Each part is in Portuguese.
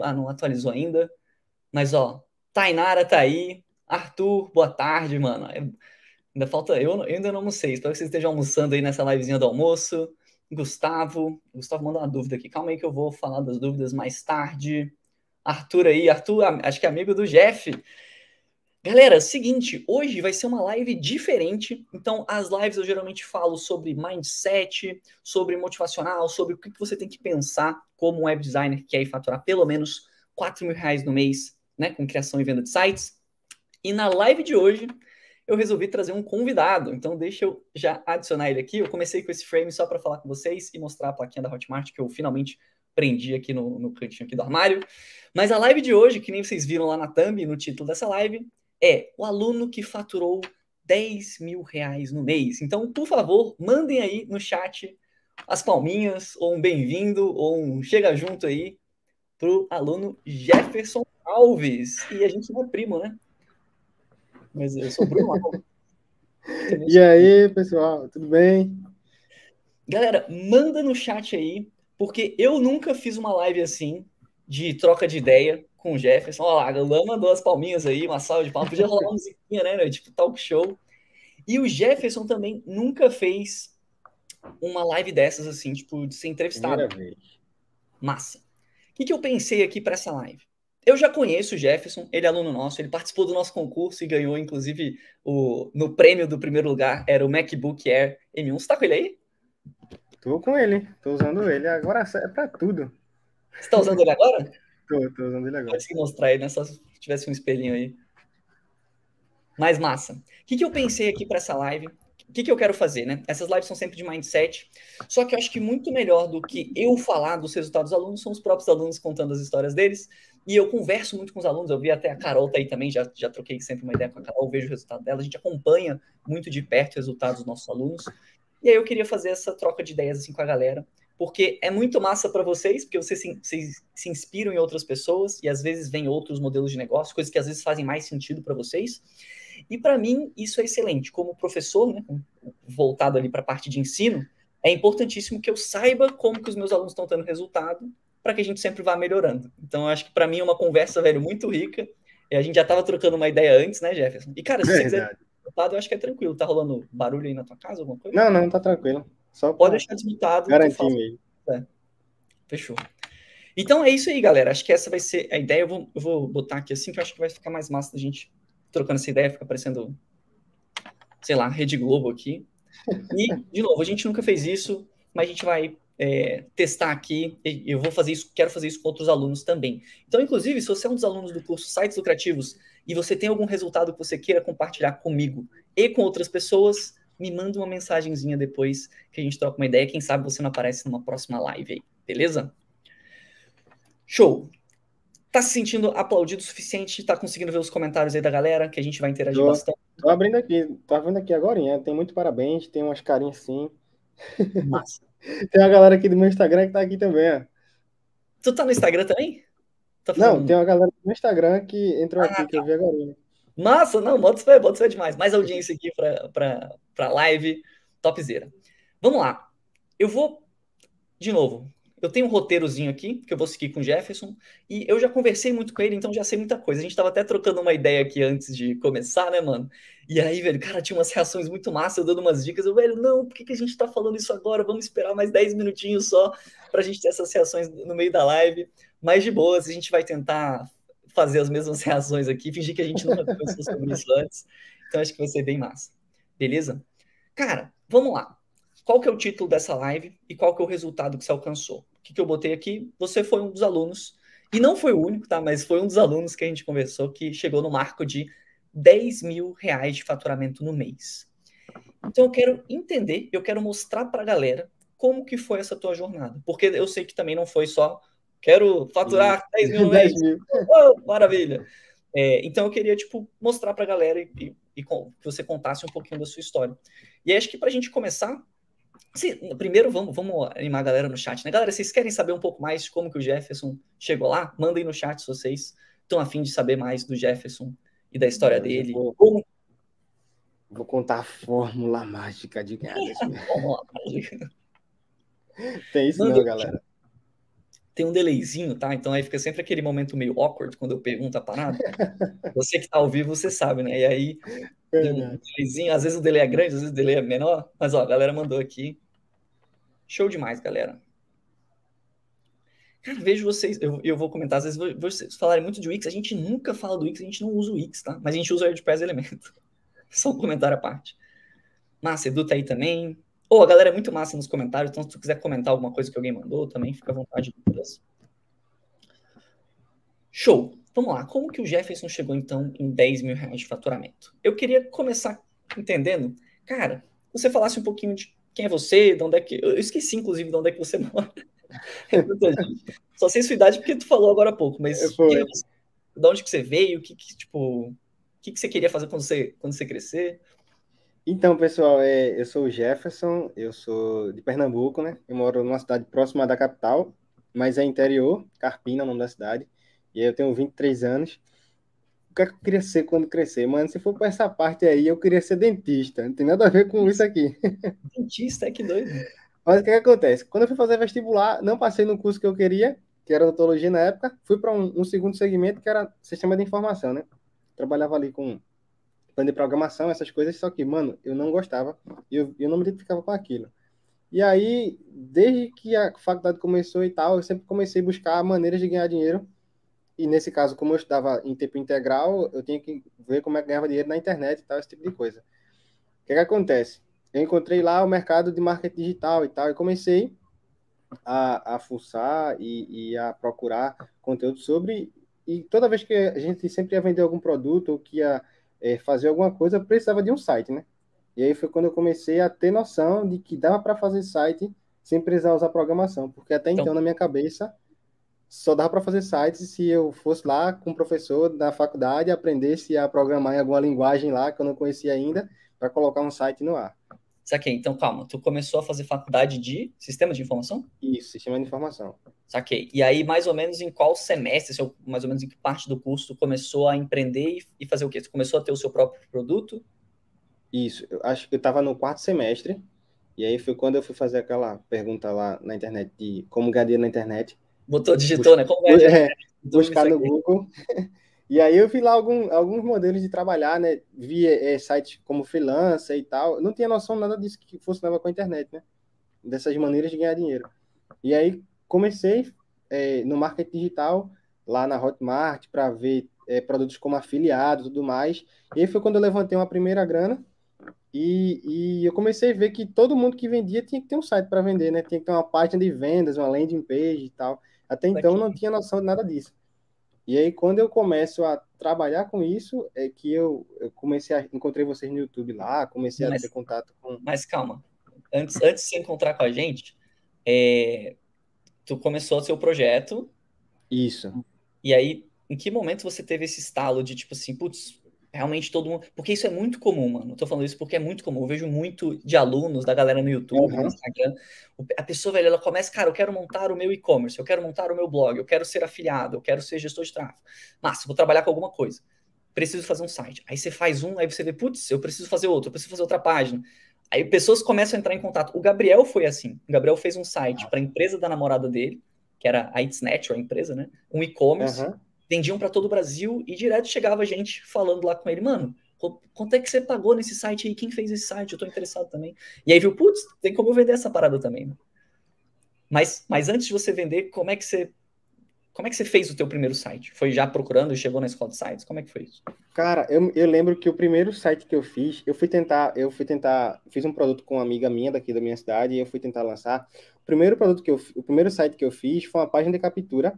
Ah, não atualizou ainda. Mas, ó, Tainara tá aí. Arthur, boa tarde, mano. É, ainda falta. Eu, eu ainda não almocei. Espero que vocês estejam almoçando aí nessa livezinha do almoço. Gustavo. Gustavo mandou uma dúvida aqui. Calma aí que eu vou falar das dúvidas mais tarde. Arthur aí. Arthur, acho que é amigo do Jeff. Galera, seguinte, hoje vai ser uma live diferente. Então, as lives eu geralmente falo sobre mindset, sobre motivacional, sobre o que você tem que pensar como um web designer que quer faturar pelo menos 4 mil reais no mês, né, com criação e venda de sites. E na live de hoje, eu resolvi trazer um convidado. Então, deixa eu já adicionar ele aqui. Eu comecei com esse frame só para falar com vocês e mostrar a plaquinha da Hotmart que eu finalmente prendi aqui no, no cantinho aqui do armário. Mas a live de hoje, que nem vocês viram lá na thumb, no título dessa live, é o aluno que faturou 10 mil reais no mês. Então, por favor, mandem aí no chat as palminhas, ou um bem-vindo, ou um chega junto aí pro aluno Jefferson Alves. E a gente não é primo, né? Mas eu sou Bruno Alves. E aí, pessoal, tudo bem? Galera, manda no chat aí, porque eu nunca fiz uma live assim, de troca de ideia, com o Jefferson. Olha lá, a Lama mandou as palminhas aí, uma salva de palmas. Podia rolar uma musiquinha, né? Tipo talk show. E o Jefferson também nunca fez uma live dessas, assim, tipo, de ser entrevistado. Massa. O que, que eu pensei aqui para essa live? Eu já conheço o Jefferson, ele é aluno nosso, ele participou do nosso concurso e ganhou, inclusive, o, no prêmio do primeiro lugar, era o MacBook Air M1. Você tá com ele aí? Tô com ele, tô usando ele. Agora é para tudo. Você tá usando ele agora? Tô, tô usando ele agora. Pode mostrar aí, né? Só se tivesse um espelhinho aí. Mais massa. O que, que eu pensei aqui para essa live? O que, que eu quero fazer, né? Essas lives são sempre de mindset, só que eu acho que muito melhor do que eu falar dos resultados dos alunos são os próprios alunos contando as histórias deles. E eu converso muito com os alunos, eu vi até a Carol tá aí também, já, já troquei sempre uma ideia com a Carol, vejo o resultado dela, a gente acompanha muito de perto os resultados dos nossos alunos. E aí eu queria fazer essa troca de ideias assim com a galera porque é muito massa para vocês, porque vocês se, vocês se, inspiram em outras pessoas e às vezes vem outros modelos de negócio, coisas que às vezes fazem mais sentido para vocês. E para mim isso é excelente. Como professor, né, voltado ali para a parte de ensino, é importantíssimo que eu saiba como que os meus alunos estão tendo resultado para que a gente sempre vá melhorando. Então eu acho que para mim é uma conversa, velho, muito rica. E a gente já estava trocando uma ideia antes, né, Jefferson? E cara, se é você quiser resultado, eu acho que é tranquilo. Tá rolando barulho aí na tua casa, alguma coisa? Não, não, tá tranquilo. Só Pode deixar desmutado. Garantir mesmo. É. Fechou. Então é isso aí, galera. Acho que essa vai ser a ideia. Eu vou, eu vou botar aqui assim, que eu acho que vai ficar mais massa da gente trocando essa ideia, fica parecendo, sei lá, Rede Globo aqui. E, de novo, a gente nunca fez isso, mas a gente vai é, testar aqui. Eu vou fazer isso, quero fazer isso com outros alunos também. Então, inclusive, se você é um dos alunos do curso Sites Lucrativos e você tem algum resultado que você queira compartilhar comigo e com outras pessoas, me manda uma mensagenzinha depois que a gente troca uma ideia. Quem sabe você não aparece numa próxima live aí, beleza? Show! Tá se sentindo aplaudido o suficiente? Tá conseguindo ver os comentários aí da galera, que a gente vai interagir tô, bastante? Tô abrindo aqui, tô vendo aqui agora, tem muito parabéns, tem umas carinhas sim. Massa. tem uma galera aqui do meu Instagram que tá aqui também, ó. Tu tá no Instagram também? Tá Não, tem uma galera do meu Instagram que entrou ah, aqui, tá. que eu vi agora. Massa, não, bota fé, bota fé demais. Mais audiência aqui para live, topzera. Vamos lá. Eu vou, de novo, eu tenho um roteirozinho aqui, que eu vou seguir com o Jefferson, e eu já conversei muito com ele, então já sei muita coisa. A gente estava até trocando uma ideia aqui antes de começar, né, mano? E aí, velho, cara, tinha umas reações muito massas, eu dando umas dicas. Eu, velho, não, por que, que a gente está falando isso agora? Vamos esperar mais 10 minutinhos só para a gente ter essas reações no meio da live. Mas de boas, a gente vai tentar fazer as mesmas reações aqui, fingir que a gente nunca pensou sobre isso antes. Então acho que vai ser bem massa. Beleza? Cara, vamos lá. Qual que é o título dessa live e qual que é o resultado que você alcançou? O que, que eu botei aqui? Você foi um dos alunos, e não foi o único, tá? Mas foi um dos alunos que a gente conversou que chegou no marco de 10 mil reais de faturamento no mês. Então eu quero entender, eu quero mostrar para a galera como que foi essa tua jornada. Porque eu sei que também não foi só Quero faturar 10 mil 10 mil. Oh, maravilha. É, então eu queria tipo mostrar para a galera e, e, e, que você contasse um pouquinho da sua história. E acho que para a gente começar, se, primeiro vamos, vamos animar a galera no chat, né? Galera, vocês querem saber um pouco mais de como que o Jefferson chegou lá? Mandem no chat se vocês estão afim de saber mais do Jefferson e da história eu dele. Vou, como... vou contar a fórmula mágica de ganhar. fórmula mágica. Tem isso não, galera. Tem um delayzinho, tá? Então aí fica sempre aquele momento meio awkward quando eu pergunto a parada. Você que tá ao vivo, você sabe, né? E aí, um delayzinho, às vezes o delay é grande, às vezes o delay é menor, mas ó, a galera mandou aqui. Show demais, galera. Cara, vejo vocês, eu, eu vou comentar, às vezes vocês falarem muito de Wix, a gente nunca fala do Wix, a gente não usa o Wix, tá? Mas a gente usa o WordPress Elemento. Só um comentário à parte. Massa, Edu tá aí também. Ou oh, a galera é muito massa nos comentários, então se tu quiser comentar alguma coisa que alguém mandou, também fica à vontade. Beleza? Show. Vamos lá. Como que o Jefferson chegou, então, em 10 mil reais de faturamento? Eu queria começar entendendo, cara, você falasse um pouquinho de quem é você, de onde é que... Eu esqueci, inclusive, de onde é que você mora. Só sei sua idade porque tu falou agora há pouco, mas é, de onde que você veio, o que, que tipo, o que, que você queria fazer quando você, quando você crescer? Então, pessoal, é, eu sou o Jefferson, eu sou de Pernambuco, né? Eu moro numa cidade próxima da capital, mas é interior, Carpina, o nome da cidade. E aí eu tenho 23 anos. O que, é que eu queria ser quando crescer? Mano, se for para essa parte aí, eu queria ser dentista. Não tem nada a ver com isso aqui. Dentista, que doido. Mas o que, é que acontece? Quando eu fui fazer vestibular, não passei no curso que eu queria, que era odontologia na época, fui para um, um, segundo segmento que era sistema de informação, né? Trabalhava ali com plano de programação, essas coisas, só que, mano, eu não gostava, eu, eu não me identificava com aquilo. E aí, desde que a faculdade começou e tal, eu sempre comecei a buscar maneiras de ganhar dinheiro. E nesse caso, como eu estudava em tempo integral, eu tinha que ver como é que ganhava dinheiro na internet e tal, esse tipo de coisa. O que, que acontece? eu encontrei lá o mercado de marketing digital e tal, e comecei a, a fuçar e, e a procurar conteúdo sobre, e toda vez que a gente sempre ia vender algum produto ou que ia é, fazer alguma coisa, precisava de um site, né? E aí foi quando eu comecei a ter noção de que dava para fazer site sem precisar usar programação, porque até então, então na minha cabeça só dava para fazer sites se eu fosse lá com um professor da faculdade, aprendesse a programar em alguma linguagem lá que eu não conhecia ainda, para colocar um site no ar. Saquei. Então, calma. Tu começou a fazer faculdade de sistema de informação? Isso, sistema de informação. Saquei. E aí, mais ou menos em qual semestre, se mais ou menos em que parte do curso, tu começou a empreender e fazer o quê? Tu começou a ter o seu próprio produto? Isso. Eu acho que eu estava no quarto semestre. E aí foi quando eu fui fazer aquela pergunta lá na internet de como ganhar na internet. Botou, digitou, né? Como ganhar? É, buscar no Google. E aí eu vi lá algum, alguns modelos de trabalhar, né? Via é, sites como freelancer e tal. não tinha noção nada disso que levar com a internet, né? Dessas maneiras de ganhar dinheiro. E aí comecei é, no marketing digital, lá na Hotmart, para ver é, produtos como afiliado e tudo mais. E aí foi quando eu levantei uma primeira grana. E, e eu comecei a ver que todo mundo que vendia tinha que ter um site para vender, né? Tinha que ter uma página de vendas, uma landing page e tal. Até então não tinha noção de nada disso. E aí, quando eu começo a trabalhar com isso, é que eu, eu comecei a encontrei vocês no YouTube lá, comecei mas, a ter contato com. Mas calma, antes, antes de você encontrar com a gente, é, tu começou o seu projeto. Isso. E aí, em que momento você teve esse estalo de tipo assim, putz, realmente todo mundo. Porque isso é muito comum, mano. Eu tô falando isso porque é muito comum. Eu vejo muito de alunos, da galera no YouTube, uhum. no Instagram. A pessoa, velho, ela começa, cara, eu quero montar o meu e-commerce, eu quero montar o meu blog, eu quero ser afiliado, eu quero ser gestor de tráfego. Mas vou trabalhar com alguma coisa. Preciso fazer um site. Aí você faz um, aí você vê, putz, eu preciso fazer outro, eu preciso fazer outra página. Aí pessoas começam a entrar em contato. O Gabriel foi assim. O Gabriel fez um site ah. para a empresa da namorada dele, que era a It's Natural, a empresa, né? Um e-commerce. Uhum vendiam para todo o Brasil e direto chegava gente falando lá com ele, mano, quanto é que você pagou nesse site aí? Quem fez esse site? Eu tô interessado também. E aí viu, putz, tem como eu vender essa parada também. Né? Mas, mas antes de você vender, como é que você como é que você fez o teu primeiro site? Foi já procurando e chegou na escola de sites? Como é que foi isso? Cara, eu, eu lembro que o primeiro site que eu fiz, eu fui tentar, eu fui tentar, fiz um produto com uma amiga minha daqui da minha cidade e eu fui tentar lançar. O primeiro produto que eu, o primeiro site que eu fiz foi uma página de captura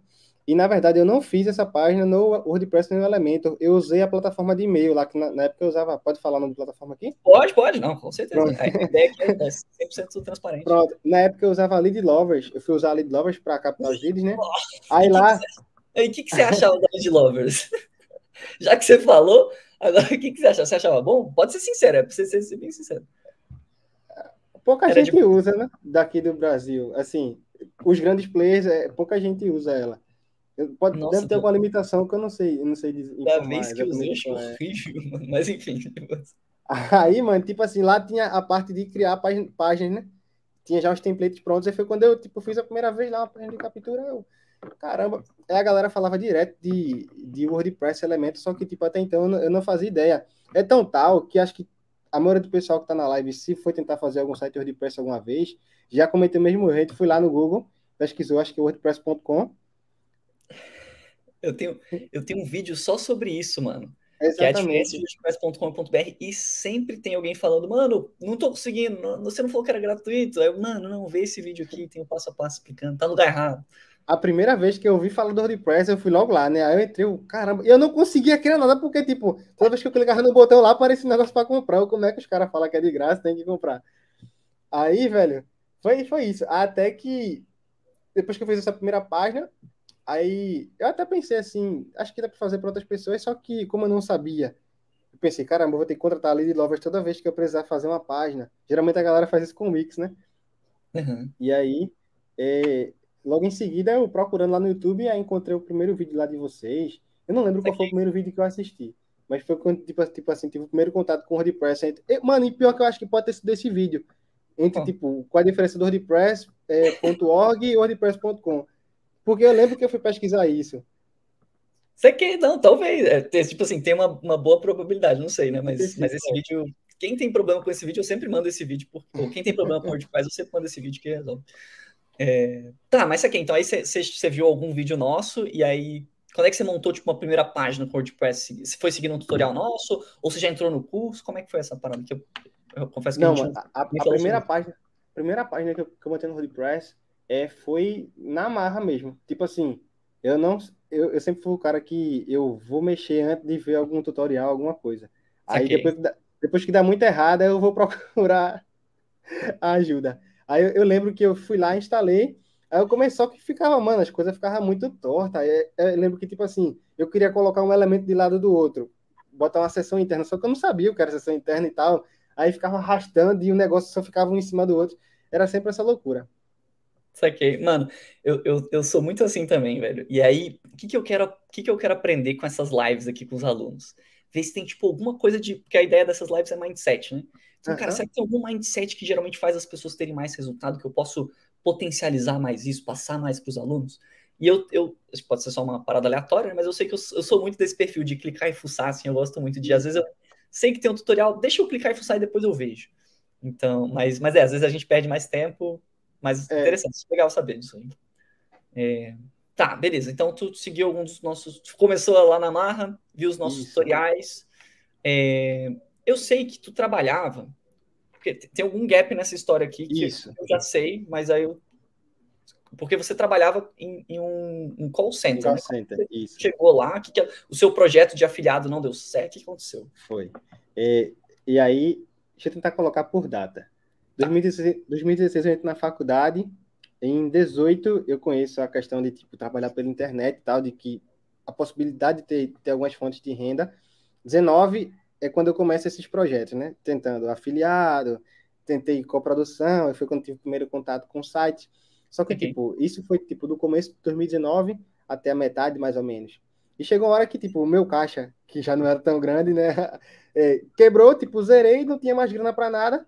e na verdade eu não fiz essa página no WordPress no Elementor. Eu usei a plataforma de e-mail lá, que na, na época eu usava. Pode falar o nome da plataforma aqui? Pode, pode, não, com certeza. A ideia aqui é 100% transparente. Pronto. Na época eu usava Lead Lovers. Eu fui usar Lead Lovers para captar os leads, né? Aí lá. E o que, que, você achava da Lead Lovers? Já que você falou, agora o que, que você achava? Você achava bom? Pode ser sincero, é pra você ser bem sincero. Pouca Era gente de... usa, né? Daqui do Brasil. Assim, os grandes players, é, pouca gente usa ela. Pode, Nossa, deve ter alguma limitação que eu não sei, eu não sei dizer. Da vez que eu usei, acho é. horrível, mano. Mas enfim. Aí, mano, tipo assim, lá tinha a parte de criar páginas, páginas né? Tinha já os templates prontos. Aí foi quando eu, tipo, fiz a primeira vez lá uma página de captura. Eu, caramba, aí a galera falava direto de, de WordPress Elementor, só que, tipo, até então eu não, fazia ideia. É tão tal que acho que a maioria do pessoal que está na live, se foi tentar fazer algum site WordPress alguma vez, já cometeu o mesmo erro. Fui lá no Google, pesquisou, acho que é wordpress.com. Eu tenho, eu tenho um vídeo só sobre isso, mano. Exatamente. Que é wordpress.com.br e sempre tem alguém falando, mano, não tô conseguindo, você não falou que era gratuito. Aí eu, mano, não, vê esse vídeo aqui, tem o um passo a passo explicando, tá no lugar errado. A primeira vez que eu ouvi falar do WordPress, eu fui logo lá, né? Aí eu entrei, eu, caramba, eu não conseguia criar nada, porque, tipo, toda vez que eu clicava no botão lá, aparecia um negócio pra comprar. Como é que os caras falam que é de graça, tem que comprar. Aí, velho, foi, foi isso. Até que, depois que eu fiz essa primeira página, aí eu até pensei assim, acho que dá pra fazer para outras pessoas, só que, como eu não sabia, eu pensei, caramba, eu vou ter que contratar a Lead Lovers toda vez que eu precisar fazer uma página. Geralmente a galera faz isso com o Wix, né? Uhum. E aí, é, Logo em seguida, eu procurando lá no YouTube, aí encontrei o primeiro vídeo lá de vocês. Eu não lembro qual foi o primeiro vídeo que eu assisti. Mas foi quando, tipo, tipo assim, tive o primeiro contato com o WordPress. Mano, e pior que eu acho que pode ter sido esse vídeo. Entre, oh. tipo, qual a diferença do WordPress.org é, e WordPress.com. Porque eu lembro que eu fui pesquisar isso. Você que não, talvez. É, tipo assim, tem uma, uma boa probabilidade, não sei, né? Mas, mas esse vídeo. Quem tem problema com esse vídeo, eu sempre mando esse vídeo. Por, ou quem tem problema com o WordPress, eu sempre mando esse vídeo que resolve. É... Tá, mas aqui, então aí você viu algum vídeo nosso e aí quando é que você montou tipo uma primeira página com WordPress? Você foi seguindo um tutorial nosso ou você já entrou no curso? Como é que foi essa parada? Que eu, eu confesso que não, a, a, a primeira sobre. página, primeira página que eu, que eu montei no WordPress é foi na marra mesmo. Tipo assim, eu não eu, eu sempre fui o cara que eu vou mexer antes de ver algum tutorial, alguma coisa. Aí depois, depois que dá muito errado, eu vou procurar a ajuda. Aí eu, eu, lembro que eu fui lá, instalei, aí eu comecei, só que ficava, mano, as coisas ficavam muito tortas. Aí eu lembro que, tipo assim, eu queria colocar um elemento de lado do outro, botar uma seção interna, só que eu não sabia o que era seção interna e tal. Aí ficava arrastando e o negócio só ficava um em cima do outro. Era sempre essa loucura. Saquei. Mano, eu, eu, eu sou muito assim também, velho. E aí, o que, que, eu quero, que, que eu quero aprender com essas lives aqui com os alunos? Ver se tem, tipo, alguma coisa de. Porque a ideia dessas lives é mindset, né? Então, cara, será que tem algum mindset que geralmente faz as pessoas terem mais resultado, que eu posso potencializar mais isso, passar mais para os alunos? E eu, eu, pode ser só uma parada aleatória, mas eu sei que eu, eu, sou muito desse perfil de clicar e fuçar, assim, eu gosto muito de, às vezes eu sei que tem um tutorial, deixa eu clicar e fuçar e depois eu vejo. Então, mas, mas é, às vezes a gente perde mais tempo, mas é. interessante, legal saber disso aí. É, tá, beleza, então tu seguiu algum dos nossos, tu começou lá na marra, viu os nossos isso. tutoriais, é, eu sei que tu trabalhava, porque tem algum gap nessa história aqui que Isso. eu já sei, mas aí eu. Porque você trabalhava em, em um, um, call center. Call né? center, isso. Chegou lá, que, que o seu projeto de afiliado não deu certo, o que aconteceu? Foi. E, e aí, deixa eu tentar colocar por data. Tá. 2016, 2016 eu entro na faculdade, em 18 eu conheço a questão de tipo, trabalhar pela internet e tal, de que a possibilidade de ter, ter algumas fontes de renda. 19 é quando eu começo esses projetos, né? Tentando afiliado, tentei coprodução, foi quando tive o primeiro contato com o site. Só que, okay. tipo, isso foi, tipo, do começo de 2019 até a metade, mais ou menos. E chegou uma hora que, tipo, o meu caixa, que já não era tão grande, né? É, quebrou, tipo, zerei, não tinha mais grana para nada.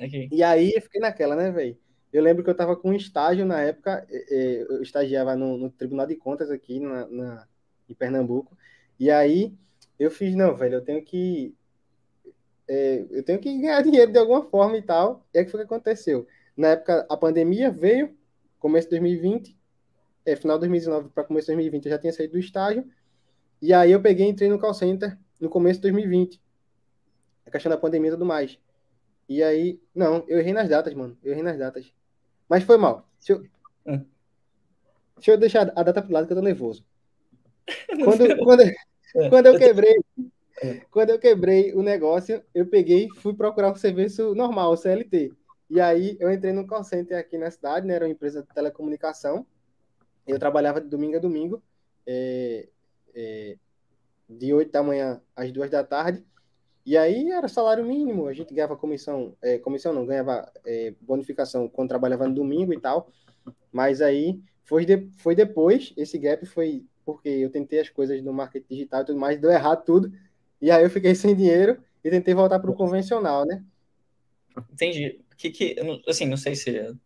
Okay. E aí eu fiquei naquela, né, velho? Eu lembro que eu tava com um estágio na época, é, é eu estagiava no, no, Tribunal de Contas aqui na, na, em Pernambuco. E aí eu fiz, não, velho, eu tenho que. É, eu tenho que ganhar dinheiro de alguma forma e tal. E é que foi o que aconteceu. Na época, a pandemia veio, começo de 2020, é, final de 2019 para começo de 2020, eu já tinha saído do estágio. E aí eu peguei e entrei no call center no começo de 2020. A questão da pandemia e tudo mais. E aí, não, eu errei nas datas, mano. Eu errei nas datas. Mas foi mal. Deixa eu, hum. deixa eu deixar a data pro lado que eu tô nervoso. Quando, quando, é. Quando eu quebrei, é. quando eu quebrei o negócio, eu peguei fui procurar um serviço normal, CLT. E aí eu entrei no call center aqui na cidade, né? Era uma empresa de telecomunicação. Eu trabalhava de domingo a domingo, é, é, de 8 da manhã às 2 da tarde. E aí era salário mínimo, a gente ganhava comissão, é, comissão não, ganhava é, bonificação quando trabalhava no domingo e tal. Mas aí foi, de, foi depois, esse gap foi porque eu tentei as coisas no marketing digital e tudo mais, deu errado tudo, e aí eu fiquei sem dinheiro e tentei voltar para o convencional, né? Entendi. Que, que, assim, não sei se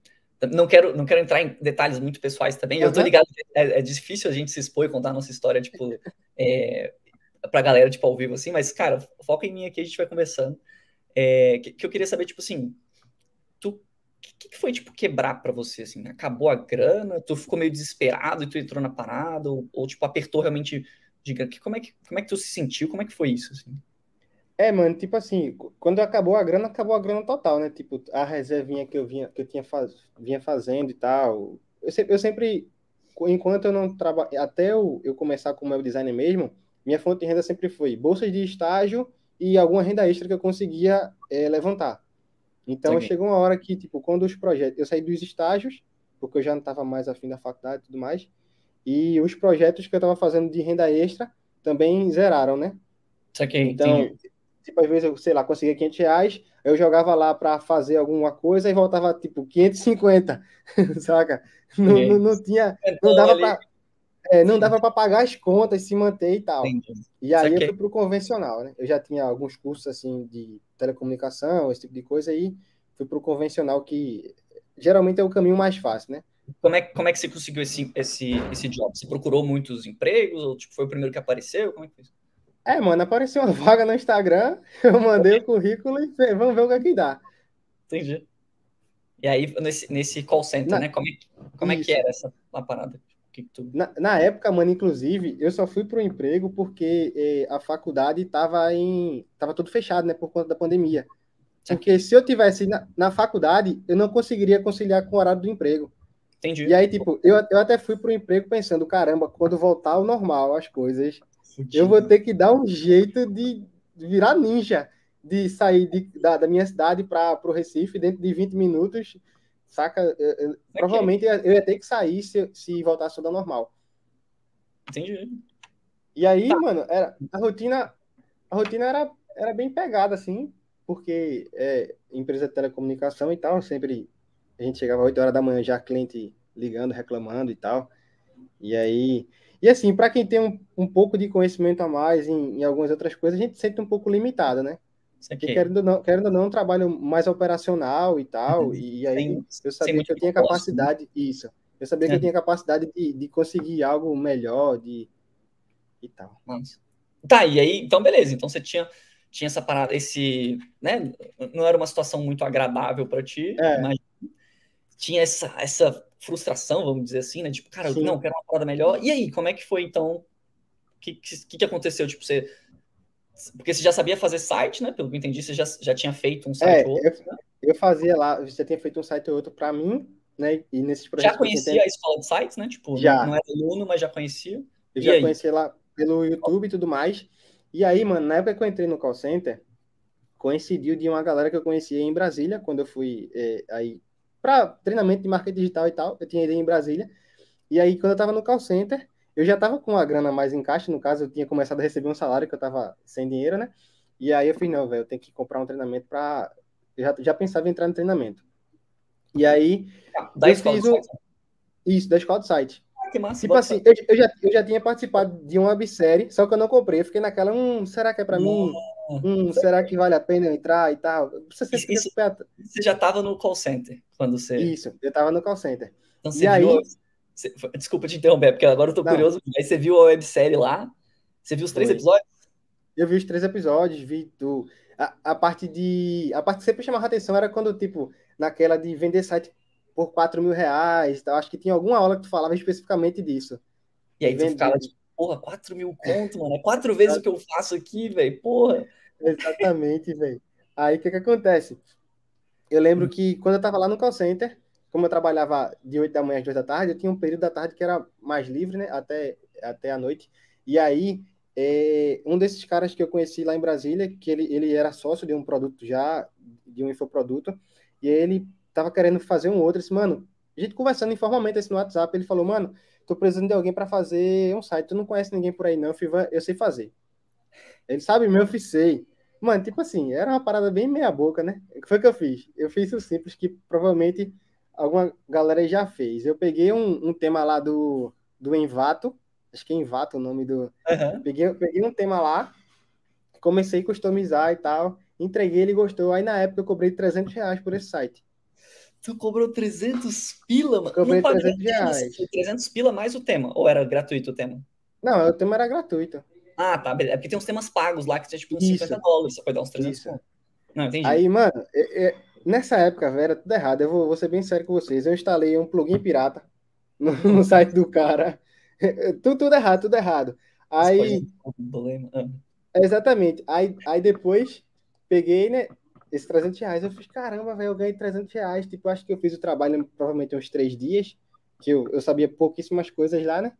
não quero, não quero entrar em detalhes muito pessoais também. Uhum. Eu tô ligado é, é, difícil a gente se expor e contar a nossa história, tipo, é, pra galera, tipo, ao vivo, assim, mas, cara, foca em mim aqui, a gente vai conversando. É, que, que, eu queria saber, tipo assim, tu. O que, que, foi, tipo, quebrar para você, assim? Acabou a grana? Tu ficou meio desesperado e tu entrou na parada? Ou, ou tipo, apertou realmente de grana? Como é, que, como é que tu se sentiu? Como é que foi isso, assim? É, mano, tipo assim, quando acabou a grana, acabou a grana total, né? Tipo, a reservinha que eu vinha, que eu tinha faz, vinha fazendo e tal. Eu sempre, eu sempre enquanto eu não trabalho, até eu, eu começar como web designer mesmo, minha fonte de renda sempre foi bolsas de estágio e alguma renda extra que eu conseguia é, levantar. Então Sim. chegou uma hora que, tipo, quando os projetos, eu saí dos estágios, porque eu já não estava mais afim da faculdade e tudo mais, e os projetos que eu estava fazendo de renda extra também zeraram, né? Saquei, então, entendi tipo, às vezes eu, sei lá, conseguia 500 reais, eu jogava lá para fazer alguma coisa e voltava, tipo, 550, saca? Não, não, não, tinha, não dava para é, não dava para pagar as contas, se manter e tal. Entendi. E aí eu fui pro convencional, né? Eu já tinha alguns cursos, assim, de telecomunicação, esse tipo de coisa, aí fui pro convencional, que geralmente é o caminho mais fácil, né? Como é, como é que você conseguiu esse, esse, esse job? Você procurou muitos empregos? Ou tipo, foi o primeiro que apareceu? Como é que foi? É, mano, apareceu uma vaga no Instagram, eu mandei o currículo e vamos ver o que é que dá. Entendi. E aí, nesse, nesse call center, na, né? Como, é, como é que era essa parada? Que tu... na, na, época, mano, inclusive, eu só fui pro emprego porque eh, a faculdade tava em. tava tudo fechado, né? Por conta da pandemia. Porque se eu tivesse na, na faculdade, eu não conseguiria conciliar com o horário do emprego. Entendi. E aí, tipo, eu, eu até fui pro emprego pensando, caramba, quando voltar ao normal as coisas, Fudido. Eu vou ter que dar um jeito de virar ninja, de sair de, da, da, minha cidade para o Recife dentro de 20 minutos, saca? Eu, eu, provavelmente eu ia ter que sair se, se voltasse tudo ao normal. Entendi. E aí, tá. mano, era, a rotina, a rotina era, era bem pegada, assim, porque é empresa de telecomunicação e tal, sempre a gente chegava às 8 horas da manhã já cliente ligando, reclamando e tal. E aí, e assim, para quem tem um, um pouco de conhecimento a mais em, em, algumas outras coisas, a gente sente um pouco limitado, né? Porque querendo ou não, querendo ou não, um trabalho mais operacional e tal, uhum. e aí sem, eu sabia que eu tinha capacidade, né? isso, eu sabia é. que eu é. tinha capacidade de, de conseguir algo melhor, de e tal. Nossa. Tá, e aí, então beleza, então você tinha, tinha essa parada, esse, né, não era uma situação muito agradável para ti, é. mas tinha essa, essa frustração, vamos dizer assim, né? Tipo, cara, Sim. não, quero uma parada melhor. E aí, como é que foi então? O que, que, que aconteceu? Tipo, você. Porque você já sabia fazer site, né? Pelo que eu entendi, você já, já tinha feito um site é, ou outro. Eu, né? eu fazia lá, você tinha feito um site ou outro para mim, né? E nesses projetos. Já conhecia a escola de sites, né? Tipo, já. não era aluno, mas já conhecia. Eu e já aí? conhecia lá pelo YouTube e tudo mais. E aí, mano, na época que eu entrei no call center, coincidiu de uma galera que eu conhecia em Brasília, quando eu fui é, aí para treinamento de marketing digital e tal. Eu tinha ido em Brasília. E aí, quando eu estava no call center, eu já estava com a grana mais em caixa. No caso, eu tinha começado a receber um salário que eu estava sem dinheiro, né? E aí eu falei, não, velho, eu tenho que comprar um treinamento para. Eu já, já pensava em entrar no treinamento. E aí. Da eu escola fiz um... Isso, da escola do site. Ah, que massa, tipo assim, eu, eu, já, eu já tinha participado de uma websérie, só que eu não comprei. Eu fiquei naquela, hum, será que é para mim? Hum, será que vale a pena eu entrar e tal? Você, isso, você já estava no call center quando você. Isso, eu estava no call center. Então, você e viu. Aí... Você... Desculpa te interromper, porque agora eu tô Não. curioso. Aí você viu a websérie lá? Você viu os três Foi. episódios? Eu vi os três episódios, vi do. A, a parte de. A parte que sempre chamava atenção era quando, tipo, naquela de vender site por 4 mil reais. Tá? Acho que tinha alguma aula que tu falava especificamente disso. E aí tu ficava tipo, porra, 4 mil conto, mano. É quatro vezes o que eu faço aqui, velho. Porra. Exatamente, velho. Aí o que que acontece? Eu lembro que quando eu tava lá no call center, como eu trabalhava de 8 da manhã às 2 da tarde, eu tinha um período da tarde que era mais livre, né? Até, até a noite. E aí, é, um desses caras que eu conheci lá em Brasília, que ele, ele era sócio de um produto já, de um infoproduto, e ele tava querendo fazer um outro. Disse, mano, a gente conversando informalmente assim no WhatsApp, ele falou, mano, tô precisando de alguém para fazer um site. Tu não conhece ninguém por aí, não, eu sei fazer. Ele sabe meu, eu sei. Mano, tipo assim, era uma parada bem meia boca, né? O que foi que eu fiz? Eu fiz o simples que provavelmente alguma galera já fez. Eu peguei um, um tema lá do, do Envato, acho que é Envato o nome do... Uhum. Peguei, peguei um tema lá, comecei a customizar e tal, entreguei, ele gostou. Aí na época eu cobrei 300 reais por esse site. Tu cobrou 300 pila, mano? Cobrei Não pagou 300 tema, reais. foi 300 pila mais o tema. Ou era gratuito o tema? Não, o tema era gratuito. Ah, tá, beleza. É porque tem uns temas pagos lá que tinha tipo uns Isso. 50 dólares. Você foi dar uns 300 Isso. Não, entendi. Aí, mano, é- nessa época, velho, era tudo errado. Eu vou, vou ser bem sério com vocês. Eu instalei um plugin pirata no, no site do cara. tudo, tudo errado, tudo errado. Aí. Ah. exatamente. Aí, aí depois, peguei, né, esses 300 reais. Eu fiz, caramba, velho, eu ganhei 300 reais. Tipo, acho que eu fiz o trabalho provavelmente uns três dias, que eu, eu sabia pouquíssimas coisas lá, né?